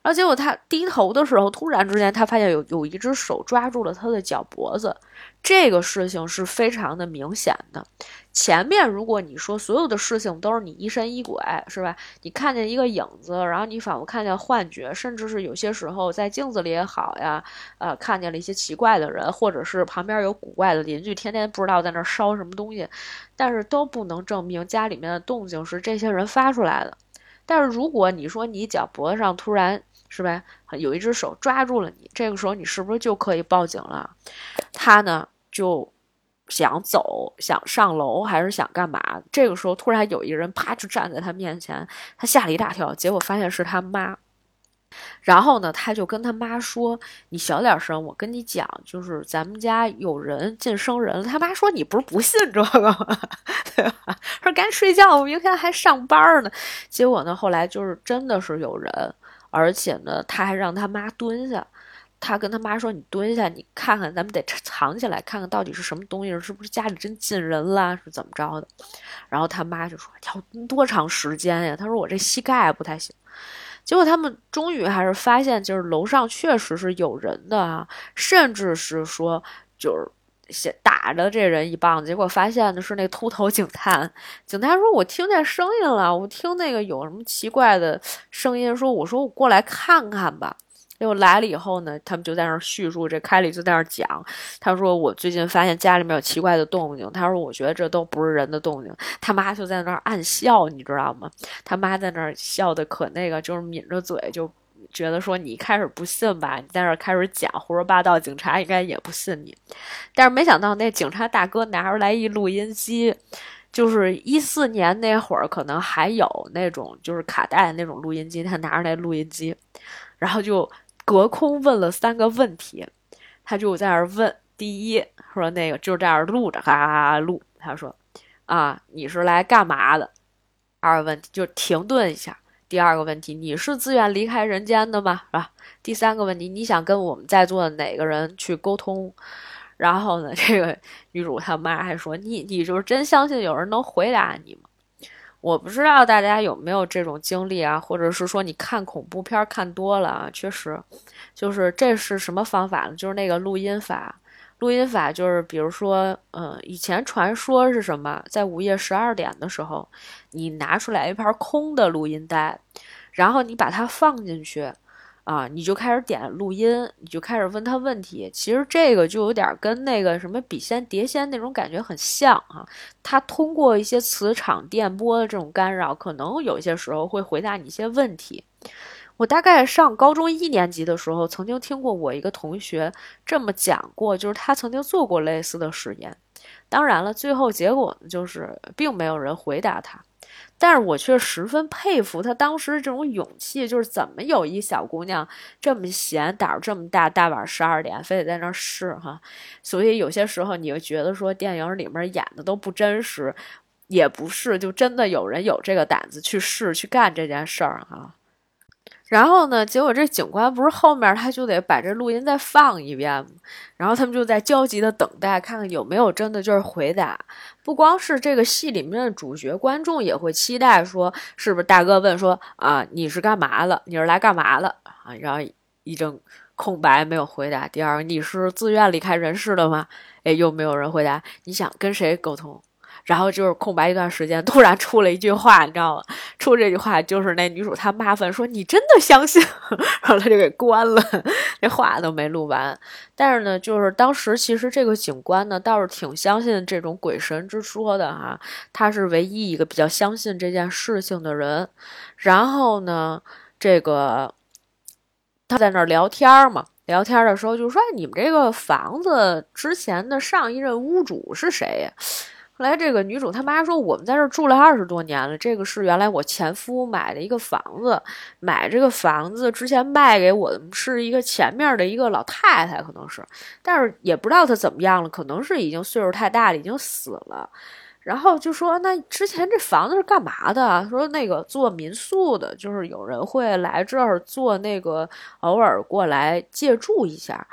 然后结果他低头的时候，突然之间他发现有有一只手抓住了他的脚脖子，这个事情是非常的明显的。前面如果你说所有的事情都是你疑神疑鬼，是吧？你看见一个影子，然后你仿佛看见幻觉，甚至是有些时候在镜子里也好呀，呃，看见了一些奇怪的人，或者是旁边有古怪的邻居，天天不知道在那烧什么东西，但是都不能证明家里面的动静是这些人发出来的。但是如果你说你脚脖子上突然，是吧？有一只手抓住了你，这个时候你是不是就可以报警了？他呢就想走，想上楼，还是想干嘛？这个时候突然有一个人啪就站在他面前，他吓了一大跳，结果发现是他妈。然后呢，他就跟他妈说：“你小点声，我跟你讲，就是咱们家有人进生人。”他妈说：“你不是不信这个吗？对吧？说赶紧睡觉，明天还上班呢。”结果呢，后来就是真的是有人。而且呢，他还让他妈蹲下，他跟他妈说：“你蹲下，你看看，咱们得藏起来，看看到底是什么东西，是不是家里真进人啦，是怎么着的？”然后他妈就说：“要蹲多长时间呀？”他说：“我这膝盖不太行。”结果他们终于还是发现，就是楼上确实是有人的啊，甚至是说，就是。先打着这人一棒子，结果发现的是那秃头警探。警探说：“我听见声音了，我听那个有什么奇怪的声音。”说：“我说我过来看看吧。”结果来了以后呢，他们就在那儿叙述，这凯里就在那儿讲。他说：“我最近发现家里面有奇怪的动静。”他说：“我觉得这都不是人的动静。”他妈就在那儿暗笑，你知道吗？他妈在那儿笑的可那个，就是抿着嘴就。觉得说你一开始不信吧，你在这开始讲胡说八道，警察应该也不信你。但是没想到那警察大哥拿出来一录音机，就是一四年那会儿可能还有那种就是卡带那种录音机，他拿着那录音机，然后就隔空问了三个问题，他就在那儿问：第一说那个就这样录着，哈哈哈录。他说：啊，你是来干嘛的？二问就停顿一下。第二个问题，你是自愿离开人间的吗？是吧？第三个问题，你想跟我们在座的哪个人去沟通？然后呢，这个女主他妈还说：“你，你就是真相信有人能回答你吗？”我不知道大家有没有这种经历啊，或者是说你看恐怖片看多了啊，确实，就是这是什么方法呢？就是那个录音法。录音法就是，比如说，嗯，以前传说是什么？在午夜十二点的时候，你拿出来一盘空的录音带，然后你把它放进去，啊，你就开始点录音，你就开始问他问题。其实这个就有点跟那个什么笔仙碟仙那种感觉很像啊。它通过一些磁场、电波的这种干扰，可能有些时候会回答你一些问题。我大概上高中一年级的时候，曾经听过我一个同学这么讲过，就是他曾经做过类似的实验。当然了，最后结果呢，就是并没有人回答他。但是我却十分佩服他当时这种勇气，就是怎么有一小姑娘这么闲，胆儿这么大，大晚十二点非得在那儿试哈。所以有些时候你会觉得说电影里面演的都不真实，也不是，就真的有人有这个胆子去试去干这件事儿哈。然后呢？结果这警官不是后面他就得把这录音再放一遍吗？然后他们就在焦急的等待，看看有没有真的就是回答。不光是这个戏里面的主角，观众也会期待说，是不是大哥问说啊，你是干嘛的？你是来干嘛的？啊，然后一阵空白，没有回答。第二，你是自愿离开人世的吗？哎，又没有人回答。你想跟谁沟通？然后就是空白一段时间，突然出了一句话，你知道吗？出这句话就是那女主她妈问说：“你真的相信？” 然后他就给关了，那话都没录完。但是呢，就是当时其实这个警官呢倒是挺相信这种鬼神之说的哈，他是唯一一个比较相信这件事情的人。然后呢，这个他在那儿聊天嘛。聊天的时候就说：“你们这个房子之前的上一任屋主是谁呀？”后来这个女主她妈说：“我们在这儿住了二十多年了，这个是原来我前夫买的一个房子，买这个房子之前卖给我的是一个前面的一个老太太，可能是，但是也不知道她怎么样了，可能是已经岁数太大了，已经死了。”然后就说，那之前这房子是干嘛的？说那个做民宿的，就是有人会来这儿做那个，偶尔过来借住一下。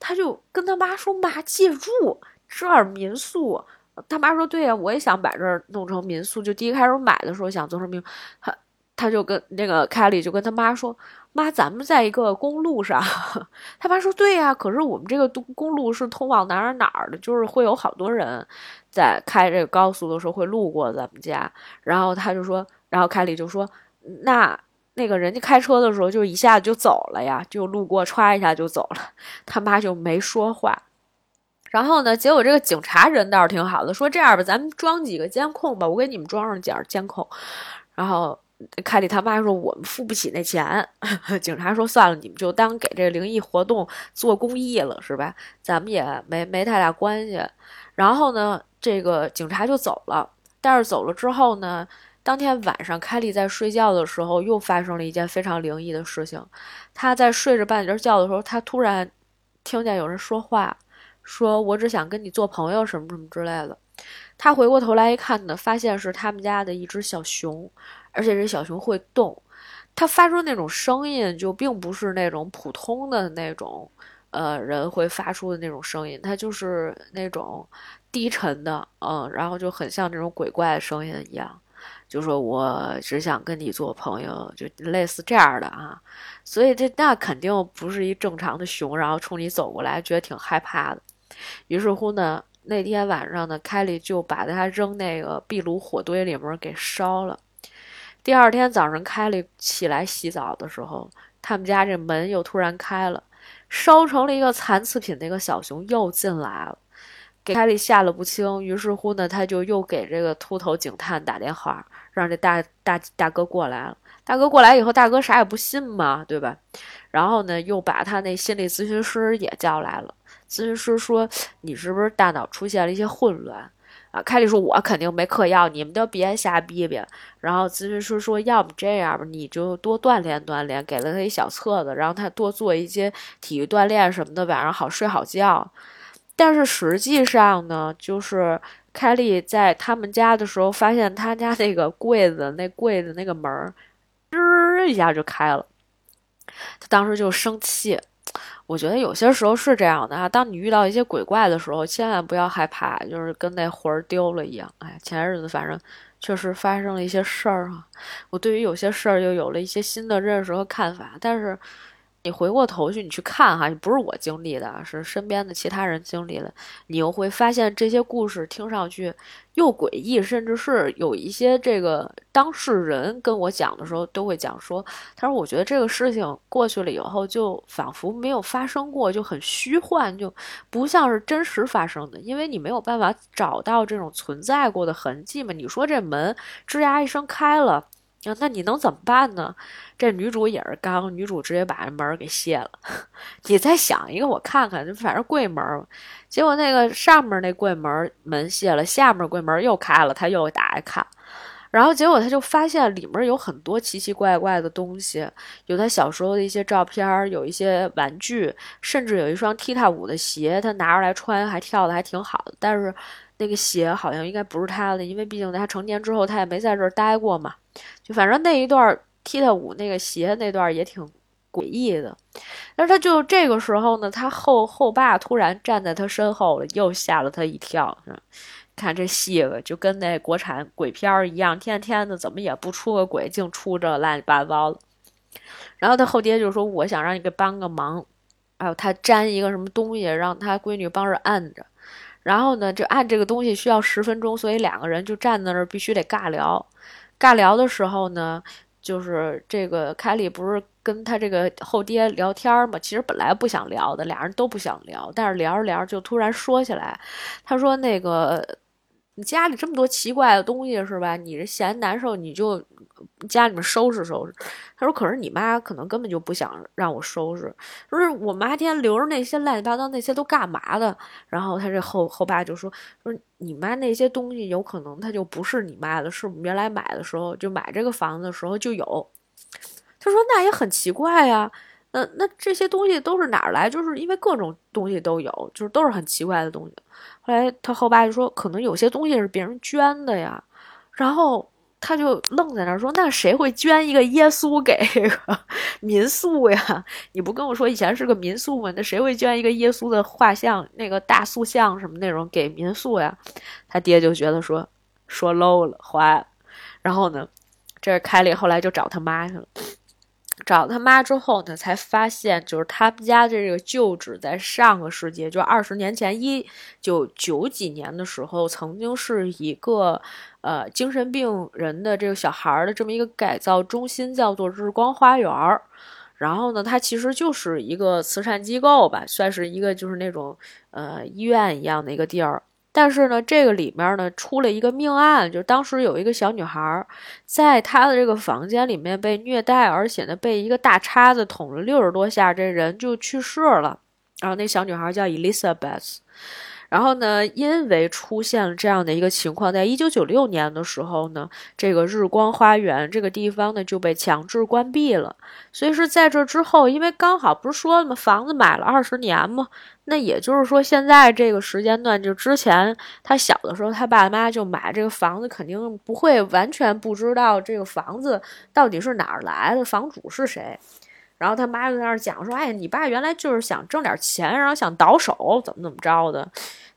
他就跟他妈说：“妈，借住这儿民宿。”他妈说：“对呀，我也想把这儿弄成民宿。就第一开始买的时候想做成民宿，他他就跟那个凯莉就跟他妈说。”妈，咱们在一个公路上，他妈说对呀，可是我们这个公公路是通往哪儿哪儿的，就是会有好多人在开这个高速的时候会路过咱们家，然后他就说，然后凯里就说，那那个人家开车的时候就一下子就走了呀，就路过歘一下就走了，他妈就没说话，然后呢，结果这个警察人倒是挺好的，说这样吧，咱们装几个监控吧，我给你们装上点监控，然后。凯莉他妈说：“我们付不起那钱。”警察说：“算了，你们就当给这灵异活动做公益了，是吧？咱们也没没太大关系。”然后呢，这个警察就走了。但是走了之后呢，当天晚上凯莉在睡觉的时候，又发生了一件非常灵异的事情。她在睡着半截觉的时候，她突然听见有人说话，说我只想跟你做朋友，什么什么之类的。他回过头来一看呢，发现是他们家的一只小熊。而且这小熊会动，它发出那种声音就并不是那种普通的那种，呃，人会发出的那种声音，它就是那种低沉的，嗯，然后就很像那种鬼怪的声音一样，就说我只想跟你做朋友，就类似这样的啊，所以这那肯定不是一正常的熊，然后冲你走过来，觉得挺害怕的。于是乎呢，那天晚上呢，凯莉就把它扔那个壁炉火堆里面给烧了。第二天早上，凯莉起来洗澡的时候，他们家这门又突然开了，烧成了一个残次品那个小熊又进来了，给凯莉吓了不轻。于是乎呢，他就又给这个秃头警探打电话，让这大大大哥过来了。大哥过来以后，大哥啥也不信嘛，对吧？然后呢，又把他那心理咨询师也叫来了。咨询师说：“你是不是大脑出现了一些混乱？”啊，凯莉说：“我肯定没嗑药，你们都别瞎逼逼。”然后咨询师说：“要不这样吧，你就多锻炼锻炼。”给了他一小册子，让他多做一些体育锻炼什么的，晚上好睡好觉。但是实际上呢，就是凯莉在他们家的时候，发现他家那个柜子，那柜子那个门儿，吱一下就开了。他当时就生气。我觉得有些时候是这样的啊，当你遇到一些鬼怪的时候，千万不要害怕，就是跟那魂儿丢了一样。哎，前日子反正确实发生了一些事儿啊，我对于有些事儿又有了一些新的认识和看法，但是。你回过头去，你去看哈，不是我经历的，是身边的其他人经历的，你又会发现这些故事听上去又诡异，甚至是有一些这个当事人跟我讲的时候都会讲说，他说我觉得这个事情过去了以后，就仿佛没有发生过，就很虚幻，就不像是真实发生的，因为你没有办法找到这种存在过的痕迹嘛。你说这门吱呀一声开了。那你能怎么办呢？这女主也是刚，女主直接把门给卸了。你再想一个，我看看，反正柜门。结果那个上面那柜门门卸了，下面柜门又开了，他又打开看，然后结果他就发现里面有很多奇奇怪怪的东西，有他小时候的一些照片，有一些玩具，甚至有一双踢踏舞的鞋，他拿出来穿，还跳的还挺好的。但是那个鞋好像应该不是他的，因为毕竟他成年之后他也没在这儿待过嘛。就反正那一段踢踏舞那个鞋那段也挺诡异的，但是他就这个时候呢，他后后爸突然站在他身后了，又吓了他一跳。看这戏了，就跟那国产鬼片一样，天天的怎么也不出个鬼，净出这乱七八糟的。然后他后爹就说：“我想让你给帮个忙。”还有他粘一个什么东西，让他闺女帮着按着。然后呢，就按这个东西需要十分钟，所以两个人就站在那儿必须得尬聊。尬聊的时候呢，就是这个凯莉不是跟他这个后爹聊天嘛？其实本来不想聊的，俩人都不想聊，但是聊着聊着就突然说起来，他说那个。你家里这么多奇怪的东西是吧？你这嫌难受，你就家里面收拾收拾。他说：“可是你妈可能根本就不想让我收拾，说我妈天天留着那些乱七八糟那些都干嘛的？”然后他这后后爸就说：“说你妈那些东西有可能他就不是你妈的，是我们原来买的时候就买这个房子的时候就有。”他说：“那也很奇怪呀。”那那这些东西都是哪儿来？就是因为各种东西都有，就是都是很奇怪的东西。后来他后爸就说，可能有些东西是别人捐的呀。然后他就愣在那儿说：“那谁会捐一个耶稣给民宿呀？你不跟我说以前是个民宿吗？那谁会捐一个耶稣的画像，那个大塑像什么那种给民宿呀？”他爹就觉得说说 low 了，坏了。然后呢，这凯莉后来就找他妈去了。找他妈之后呢，才发现就是他们家这个旧址在上个世纪，就二十年前一九九几年的时候，曾经是一个呃精神病人的这个小孩的这么一个改造中心，叫做日光花园儿。然后呢，它其实就是一个慈善机构吧，算是一个就是那种呃医院一样的一个地儿。但是呢，这个里面呢出了一个命案，就当时有一个小女孩，在她的这个房间里面被虐待，而且呢被一个大叉子捅了六十多下，这人就去世了。然后那小女孩叫 Elizabeth。然后呢，因为出现了这样的一个情况，在一九九六年的时候呢，这个日光花园这个地方呢就被强制关闭了。所以是在这之后，因为刚好不是说了吗？房子买了二十年嘛，那也就是说现在这个时间段，就之前他小的时候，他爸妈就买这个房子，肯定不会完全不知道这个房子到底是哪儿来的，房主是谁。然后他妈就在那儿讲说：“哎，你爸原来就是想挣点钱，然后想倒手，怎么怎么着的。”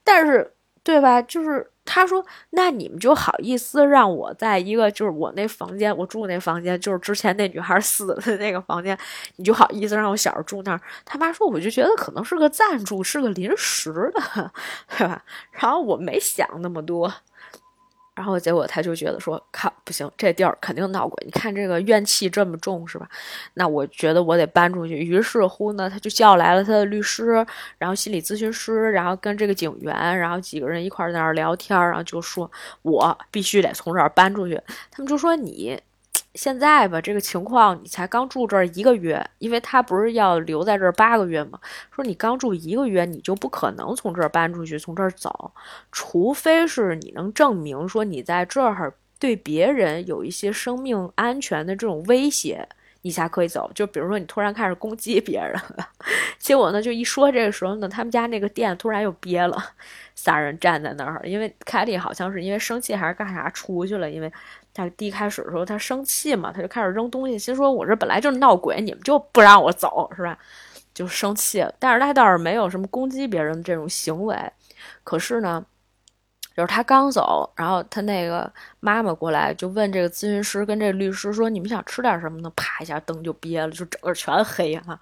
但是，对吧？就是他说，那你们就好意思让我在一个就是我那房间，我住那房间，就是之前那女孩死的那个房间，你就好意思让我小时候住那儿？他妈说，我就觉得可能是个暂住，是个临时的，对吧？然后我没想那么多。然后结果他就觉得说，看不行，这地儿肯定闹鬼。你看这个怨气这么重，是吧？那我觉得我得搬出去。于是乎呢，他就叫来了他的律师，然后心理咨询师，然后跟这个警员，然后几个人一块在那儿聊天，然后就说，我必须得从这儿搬出去。他们就说你。现在吧，这个情况你才刚住这儿一个月，因为他不是要留在这儿八个月吗？说你刚住一个月，你就不可能从这儿搬出去，从这儿走，除非是你能证明说你在这儿对别人有一些生命安全的这种威胁，你才可以走。就比如说你突然开始攻击别人，结果呢，就一说这个时候呢，他们家那个店突然又憋了，仨人站在那儿，因为凯莉好像是因为生气还是干啥出去了，因为。他第一开始的时候，他生气嘛，他就开始扔东西，心说：“我这本来就闹鬼，你们就不让我走，是吧？”就生气。但是他倒是没有什么攻击别人的这种行为，可是呢。就是他刚走，然后他那个妈妈过来就问这个咨询师跟这个律师说：“你们想吃点什么呢？”啪一下灯就憋了，就整个全黑了，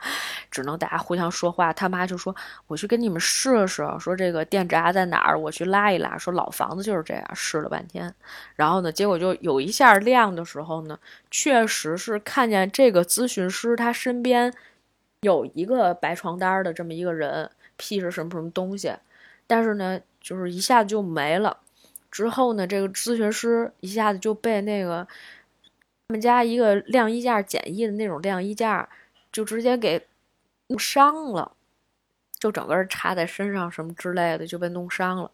只能大家互相说话。他妈就说：“我去跟你们试试，说这个电闸在哪儿？我去拉一拉。”说老房子就是这样，试了半天，然后呢，结果就有一下亮的时候呢，确实是看见这个咨询师他身边有一个白床单的这么一个人，披着什么什么东西，但是呢。就是一下子就没了，之后呢，这个咨询师一下子就被那个他们家一个晾衣架简易的那种晾衣架，就直接给弄伤了，就整个插在身上什么之类的就被弄伤了。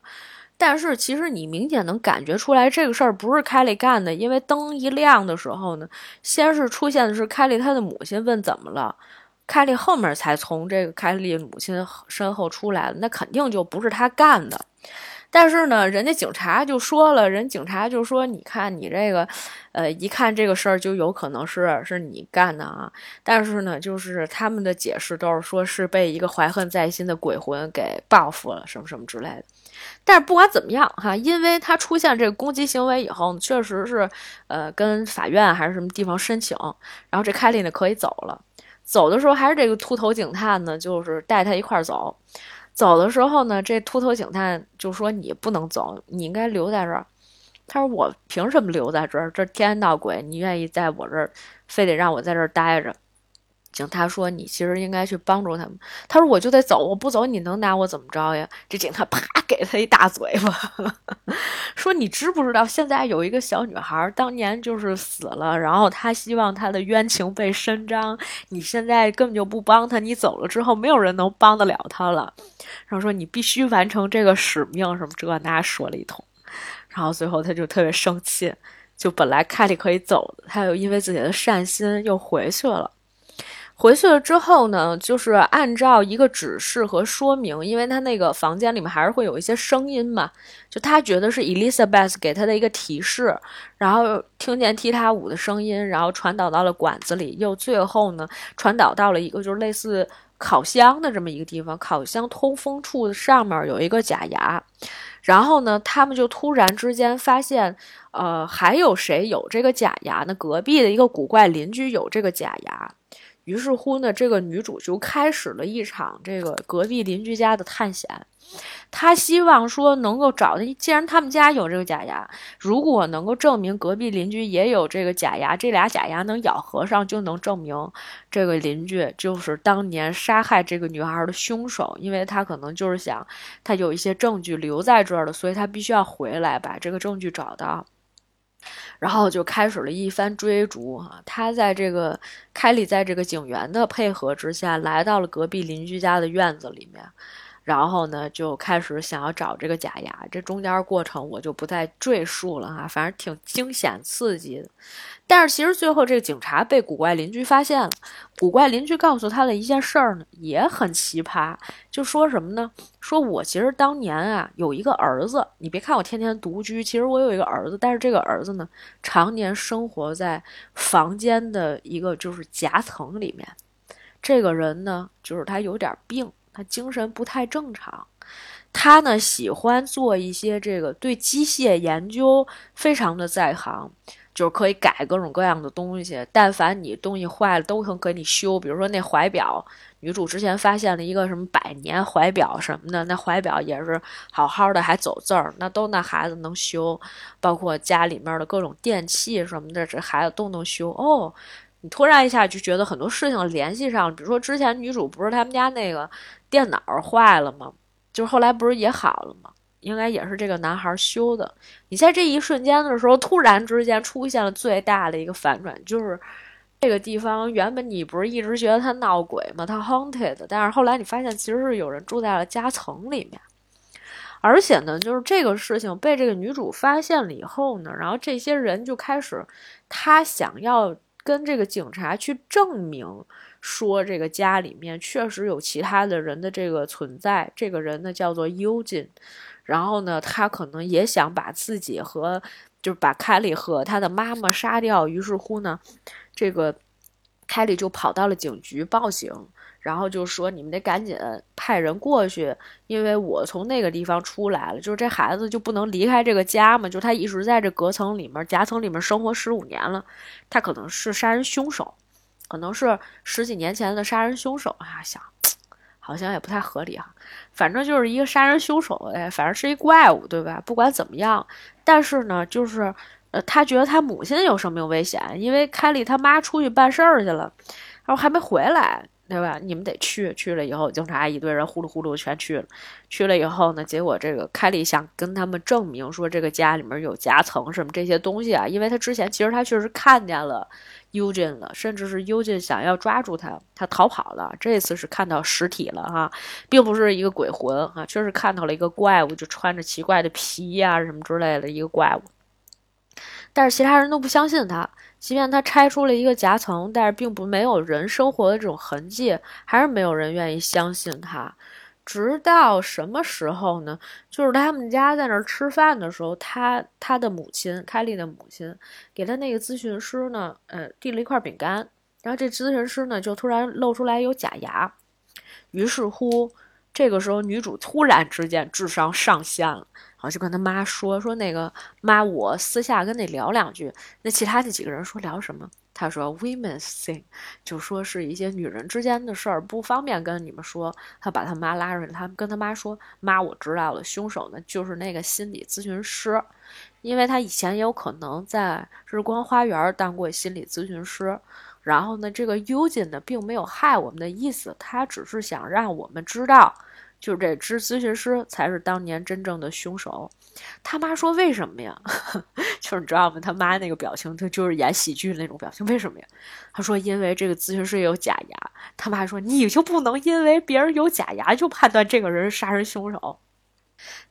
但是其实你明显能感觉出来，这个事儿不是凯莉干的，因为灯一亮的时候呢，先是出现的是凯莉她的母亲问怎么了。凯莉后面才从这个凯莉母亲身后出来的，那肯定就不是他干的。但是呢，人家警察就说了，人警察就说：“你看你这个，呃，一看这个事儿就有可能是是你干的啊。”但是呢，就是他们的解释都是说是被一个怀恨在心的鬼魂给报复了，什么什么之类的。但是不管怎么样哈，因为他出现这个攻击行为以后，确实是呃跟法院还是什么地方申请，然后这凯莉呢可以走了。走的时候还是这个秃头警探呢，就是带他一块儿走。走的时候呢，这秃头警探就说：“你不能走，你应该留在这儿。”他说：“我凭什么留在这儿？这天天闹鬼，你愿意在我这儿，非得让我在这儿待着？”警察说：“你其实应该去帮助他们。”他说：“我就得走，我不走你能拿我怎么着呀？”这警察啪给他一大嘴巴，说：“你知不知道现在有一个小女孩，当年就是死了，然后她希望她的冤情被伸张。你现在根本就不帮她，你走了之后，没有人能帮得了她了。然后说你必须完成这个使命，什么这那说了一通。然后最后他就特别生气，就本来凯莉可以走的，他又因为自己的善心又回去了。回去了之后呢，就是按照一个指示和说明，因为他那个房间里面还是会有一些声音嘛，就他觉得是 Elizabeth 给他的一个提示，然后听见踢踏舞的声音，然后传导到了管子里，又最后呢传导到了一个就是类似烤箱的这么一个地方，烤箱通风处的上面有一个假牙，然后呢，他们就突然之间发现，呃，还有谁有这个假牙呢？隔壁的一个古怪邻居有这个假牙。于是乎呢，这个女主就开始了一场这个隔壁邻居家的探险。她希望说能够找到，既然他们家有这个假牙，如果能够证明隔壁邻居也有这个假牙，这俩假牙能咬合上，就能证明这个邻居就是当年杀害这个女孩的凶手。因为他可能就是想，他有一些证据留在这儿了，所以他必须要回来把这个证据找到。然后就开始了一番追逐哈！他在这个凯里在这个警员的配合之下，来到了隔壁邻居家的院子里面。然后呢，就开始想要找这个假牙，这中间过程我就不再赘述了哈，反正挺惊险刺激的。但是其实最后这个警察被古怪邻居发现了，古怪邻居告诉他的一件事儿呢，也很奇葩，就说什么呢？说我其实当年啊有一个儿子，你别看我天天独居，其实我有一个儿子，但是这个儿子呢，常年生活在房间的一个就是夹层里面。这个人呢，就是他有点病。他精神不太正常，他呢喜欢做一些这个对机械研究非常的在行，就是可以改各种各样的东西。但凡你东西坏了，都能给你修。比如说那怀表，女主之前发现了一个什么百年怀表什么的，那怀表也是好好的，还走字儿，那都那孩子能修。包括家里面的各种电器什么的，这孩子都能修哦。你突然一下就觉得很多事情联系上，比如说之前女主不是他们家那个电脑坏了吗？就是后来不是也好了吗？应该也是这个男孩修的。你在这一瞬间的时候，突然之间出现了最大的一个反转，就是这个地方原本你不是一直觉得它闹鬼吗？它 haunted，但是后来你发现其实是有人住在了夹层里面，而且呢，就是这个事情被这个女主发现了以后呢，然后这些人就开始他想要。跟这个警察去证明说，这个家里面确实有其他的人的这个存在。这个人呢叫做幽禁，然后呢，他可能也想把自己和就是把凯莉和他的妈妈杀掉。于是乎呢，这个凯莉就跑到了警局报警。然后就说你们得赶紧派人过去，因为我从那个地方出来了，就是这孩子就不能离开这个家嘛，就他一直在这隔层里面、夹层里面生活十五年了，他可能是杀人凶手，可能是十几年前的杀人凶手啊，想 好像也不太合理哈，反正就是一个杀人凶手，哎，反正是一怪物，对吧？不管怎么样，但是呢，就是呃，他觉得他母亲有生命危险，因为凯莉他妈出去办事儿去了，然后还没回来。对吧？你们得去，去了以后，警察一堆人呼噜呼噜全去了。去了以后呢，结果这个凯莉想跟他们证明说，这个家里面有夹层什么这些东西啊，因为他之前其实他确实看见了 Eugene 了，甚至是 Eugene 想要抓住他，他逃跑了。这次是看到实体了哈，并不是一个鬼魂啊，确实看到了一个怪物，就穿着奇怪的皮呀什么之类的一个怪物。但是其他人都不相信他。即便他拆出了一个夹层，但是并不没有人生活的这种痕迹，还是没有人愿意相信他。直到什么时候呢？就是他们家在那儿吃饭的时候，他他的母亲凯莉的母亲给他那个咨询师呢，呃，递了一块饼干，然后这咨询师呢就突然露出来有假牙，于是乎。这个时候，女主突然之间智商上线了，然后就跟他妈说：“说那个妈，我私下跟你聊两句。”那其他那几个人说聊什么？他说 women's thing，就说是一些女人之间的事儿，不方便跟你们说。他把他妈拉出来，他跟他妈说：“妈，我知道了，凶手呢就是那个心理咨询师，因为他以前也有可能在日光花园当过心理咨询师。然后呢，这个 Eugene 呢并没有害我们的意思，他只是想让我们知道。”就是这只咨询师才是当年真正的凶手。他妈说：“为什么呀？” 就是你知道吗？他妈那个表情，他就是演喜剧那种表情。为什么呀？他说：“因为这个咨询师有假牙。”他妈说：“你就不能因为别人有假牙就判断这个人是杀人凶手？”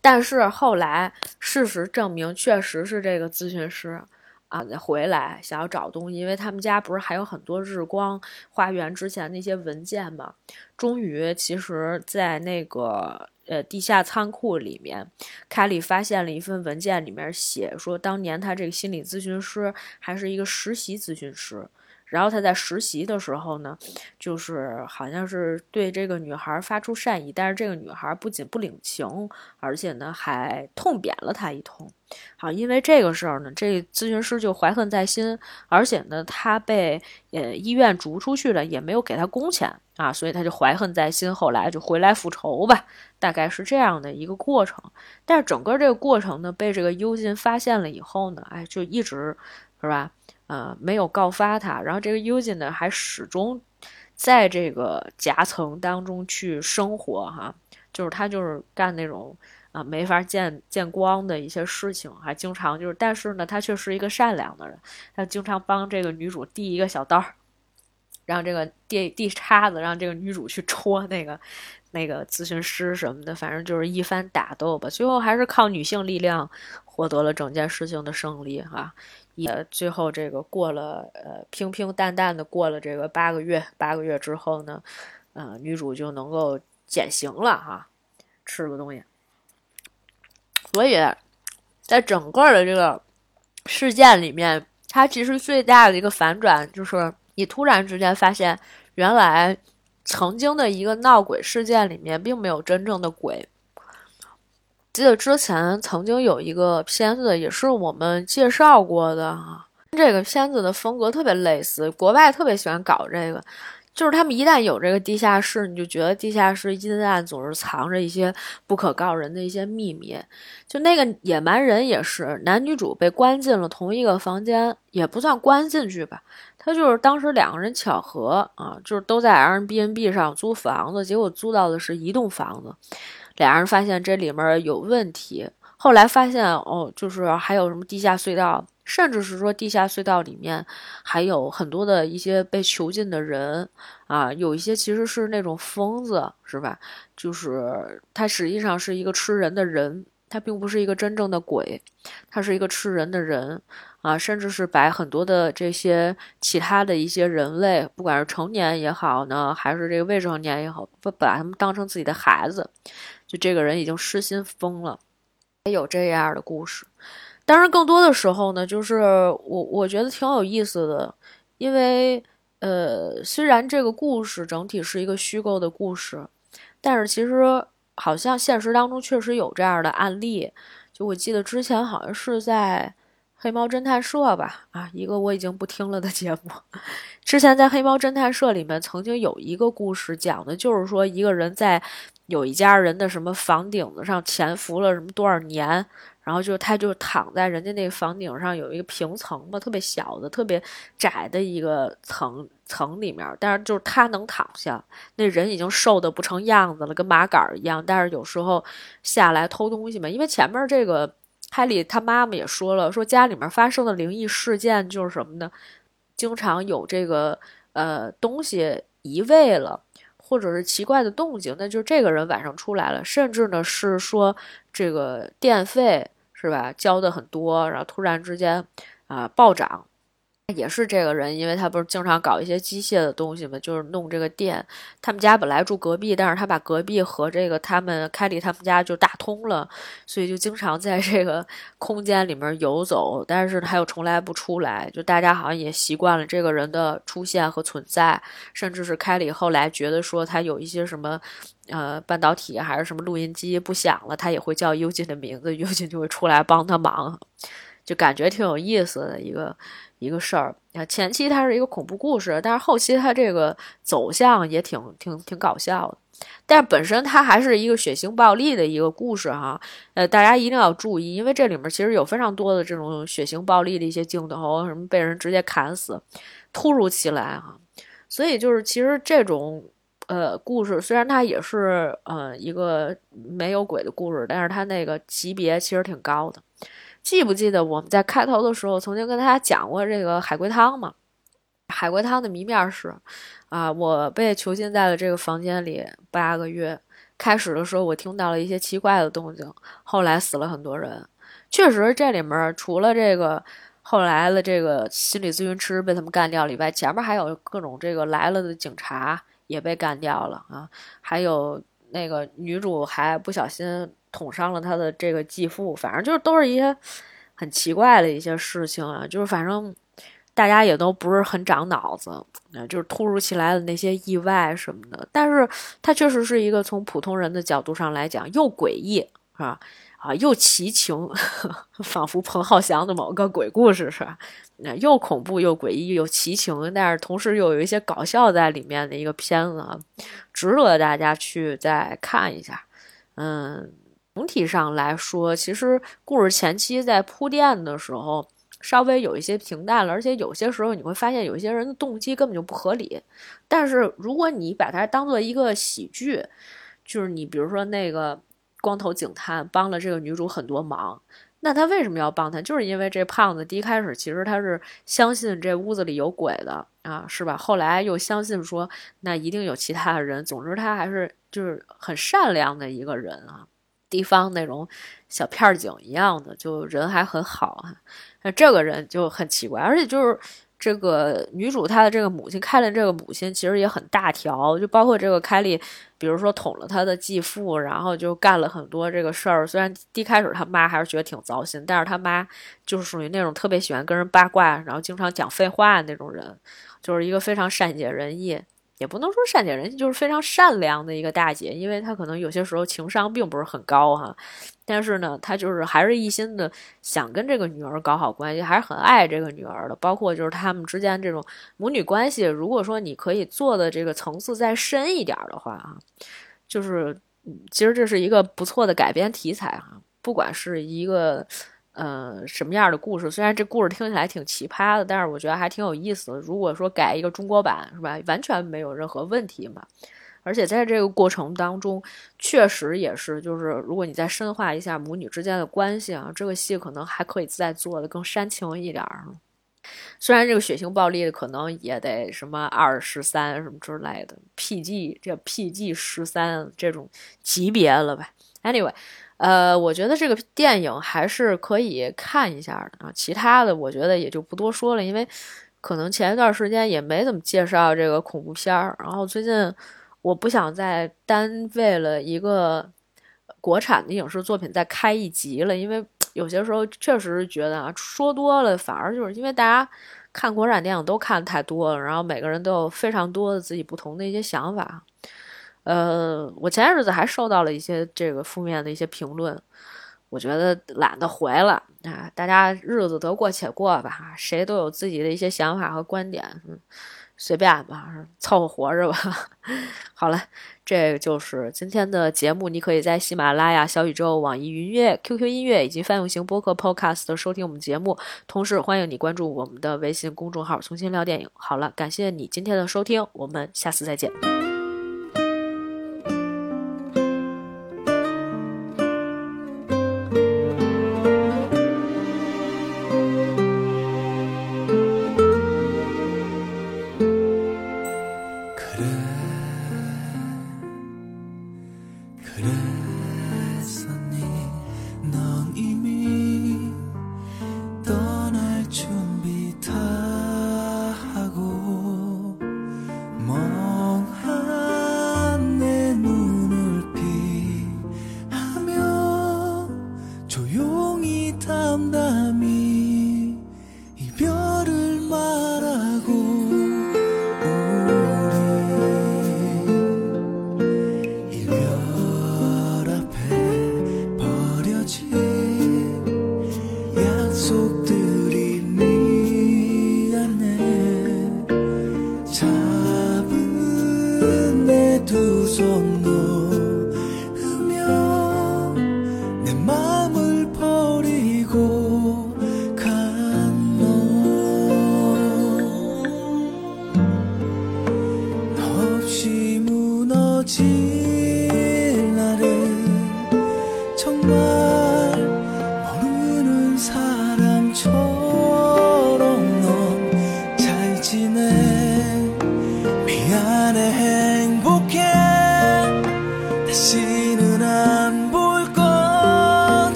但是后来事实证明，确实是这个咨询师。啊，回来想要找东西，因为他们家不是还有很多日光花园之前那些文件嘛。终于，其实，在那个呃地下仓库里面，凯里发现了一份文件，里面写说，当年他这个心理咨询师还是一个实习咨询师。然后他在实习的时候呢，就是好像是对这个女孩发出善意，但是这个女孩不仅不领情，而且呢还痛扁了他一通。好，因为这个事儿呢，这咨询师就怀恨在心，而且呢他被呃医院逐出去了，也没有给他工钱啊，所以他就怀恨在心，后来就回来复仇吧，大概是这样的一个过程。但是整个这个过程呢，被这个幽禁发现了以后呢，哎，就一直是吧？呃，没有告发他，然后这个 u g 呢，还始终在这个夹层当中去生活哈，就是他就是干那种啊没法见见光的一些事情，还经常就是，但是呢，他却是一个善良的人，他经常帮这个女主递一个小刀，让这个递递叉子，让这个女主去戳那个那个咨询师什么的，反正就是一番打斗吧，最后还是靠女性力量获得了整件事情的胜利哈。也最后这个过了，呃，平平淡淡的过了这个八个月，八个月之后呢，呃，女主就能够减刑了哈，吃个东西。所以，在整个的这个事件里面，它其实最大的一个反转就是，你突然之间发现，原来曾经的一个闹鬼事件里面，并没有真正的鬼。记得之前曾经有一个片子，也是我们介绍过的哈。这个片子的风格特别类似，国外特别喜欢搞这个，就是他们一旦有这个地下室，你就觉得地下室阴暗，总是藏着一些不可告人的一些秘密。就那个野蛮人也是，男女主被关进了同一个房间，也不算关进去吧，他就是当时两个人巧合啊，就是都在 Airbnb 上租房子，结果租到的是一栋房子。俩人发现这里面有问题，后来发现哦，就是还有什么地下隧道，甚至是说地下隧道里面还有很多的一些被囚禁的人啊，有一些其实是那种疯子，是吧？就是他实际上是一个吃人的人，他并不是一个真正的鬼，他是一个吃人的人啊，甚至是把很多的这些其他的一些人类，不管是成年也好呢，还是这个未成年也好，不把他们当成自己的孩子。就这个人已经失心疯了，也有这样的故事。当然，更多的时候呢，就是我我觉得挺有意思的，因为呃，虽然这个故事整体是一个虚构的故事，但是其实好像现实当中确实有这样的案例。就我记得之前好像是在黑猫侦探社吧，啊，一个我已经不听了的节目。之前在黑猫侦探社里面曾经有一个故事，讲的就是说一个人在。有一家人的什么房顶子上潜伏了什么多少年，然后就他就躺在人家那房顶上有一个平层嘛，特别小的、特别窄的一个层层里面，但是就是他能躺下，那人已经瘦的不成样子了，跟麻杆一样，但是有时候下来偷东西嘛，因为前面这个海里他妈妈也说了，说家里面发生的灵异事件就是什么呢？经常有这个呃东西移位了。或者是奇怪的动静，那就这个人晚上出来了，甚至呢是说这个电费是吧交的很多，然后突然之间啊暴涨。也是这个人，因为他不是经常搞一些机械的东西嘛，就是弄这个电。他们家本来住隔壁，但是他把隔壁和这个他们凯里他们家就打通了，所以就经常在这个空间里面游走，但是他又从来不出来。就大家好像也习惯了这个人的出现和存在，甚至是凯里后来觉得说他有一些什么呃半导体还是什么录音机不响了，他也会叫尤金的名字，尤金就会出来帮他忙。就感觉挺有意思的一个一个事儿。啊，前期它是一个恐怖故事，但是后期它这个走向也挺挺挺搞笑的。但是本身它还是一个血腥暴力的一个故事哈，呃，大家一定要注意，因为这里面其实有非常多的这种血腥暴力的一些镜头，什么被人直接砍死，突如其来哈。所以就是其实这种呃故事，虽然它也是呃一个没有鬼的故事，但是它那个级别其实挺高的。记不记得我们在开头的时候曾经跟大家讲过这个海龟汤嘛？海龟汤的谜面是。啊！我被囚禁在了这个房间里八个月。开始的时候，我听到了一些奇怪的动静，后来死了很多人。确实，这里面除了这个后来的这个心理咨询师被他们干掉了以外，前面还有各种这个来了的警察也被干掉了啊！还有那个女主还不小心捅伤了他的这个继父。反正就是都是一些很奇怪的一些事情啊！就是反正。大家也都不是很长脑子，就是突如其来的那些意外什么的。但是它确实是一个从普通人的角度上来讲，又诡异是吧？啊，又奇情，仿佛彭浩翔的某个鬼故事是吧？又恐怖又诡异又奇情，但是同时又有一些搞笑在里面的一个片子，啊，值得大家去再看一下。嗯，总体上来说，其实故事前期在铺垫的时候。稍微有一些平淡了，而且有些时候你会发现有些人的动机根本就不合理。但是如果你把它当做一个喜剧，就是你比如说那个光头警探帮了这个女主很多忙，那他为什么要帮他？就是因为这胖子第一开始其实他是相信这屋子里有鬼的啊，是吧？后来又相信说那一定有其他的人。总之他还是就是很善良的一个人啊，地方那种小片儿警一样的，就人还很好啊。那这个人就很奇怪，而且就是这个女主她的这个母亲凯莉，这个母亲其实也很大条，就包括这个凯莉，比如说捅了她的继父，然后就干了很多这个事儿。虽然一开始他妈还是觉得挺糟心，但是他妈就是属于那种特别喜欢跟人八卦，然后经常讲废话那种人，就是一个非常善解人意。也不能说善解人意，就是非常善良的一个大姐，因为她可能有些时候情商并不是很高哈，但是呢，她就是还是一心的想跟这个女儿搞好关系，还是很爱这个女儿的。包括就是他们之间这种母女关系，如果说你可以做的这个层次再深一点的话啊，就是其实这是一个不错的改编题材哈，不管是一个。呃，什么样的故事？虽然这故事听起来挺奇葩的，但是我觉得还挺有意思的。如果说改一个中国版，是吧？完全没有任何问题嘛。而且在这个过程当中，确实也是，就是如果你再深化一下母女之间的关系啊，这个戏可能还可以再做的更煽情一点儿。虽然这个血腥暴力可能也得什么二十三什么之类的，PG 这 PG 十三这种级别了吧？Anyway。呃，我觉得这个电影还是可以看一下的啊。其他的我觉得也就不多说了，因为可能前一段时间也没怎么介绍这个恐怖片儿。然后最近我不想再单为了一个国产的影视作品再开一集了，因为 有些时候确实是觉得啊，说多了反而就是因为大家看国产电影都看太多了，然后每个人都有非常多的自己不同的一些想法。呃，我前些日子还收到了一些这个负面的一些评论，我觉得懒得回了啊。大家日子得过且过吧，谁都有自己的一些想法和观点，嗯，随便吧，凑合活着吧。好了，这就是今天的节目。你可以在喜马拉雅、小宇宙、网易云音乐、QQ 音乐以及泛用型播客 Podcast 收听我们节目，同时欢迎你关注我们的微信公众号“重新聊电影”。好了，感谢你今天的收听，我们下次再见。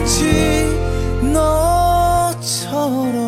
알지 너처럼.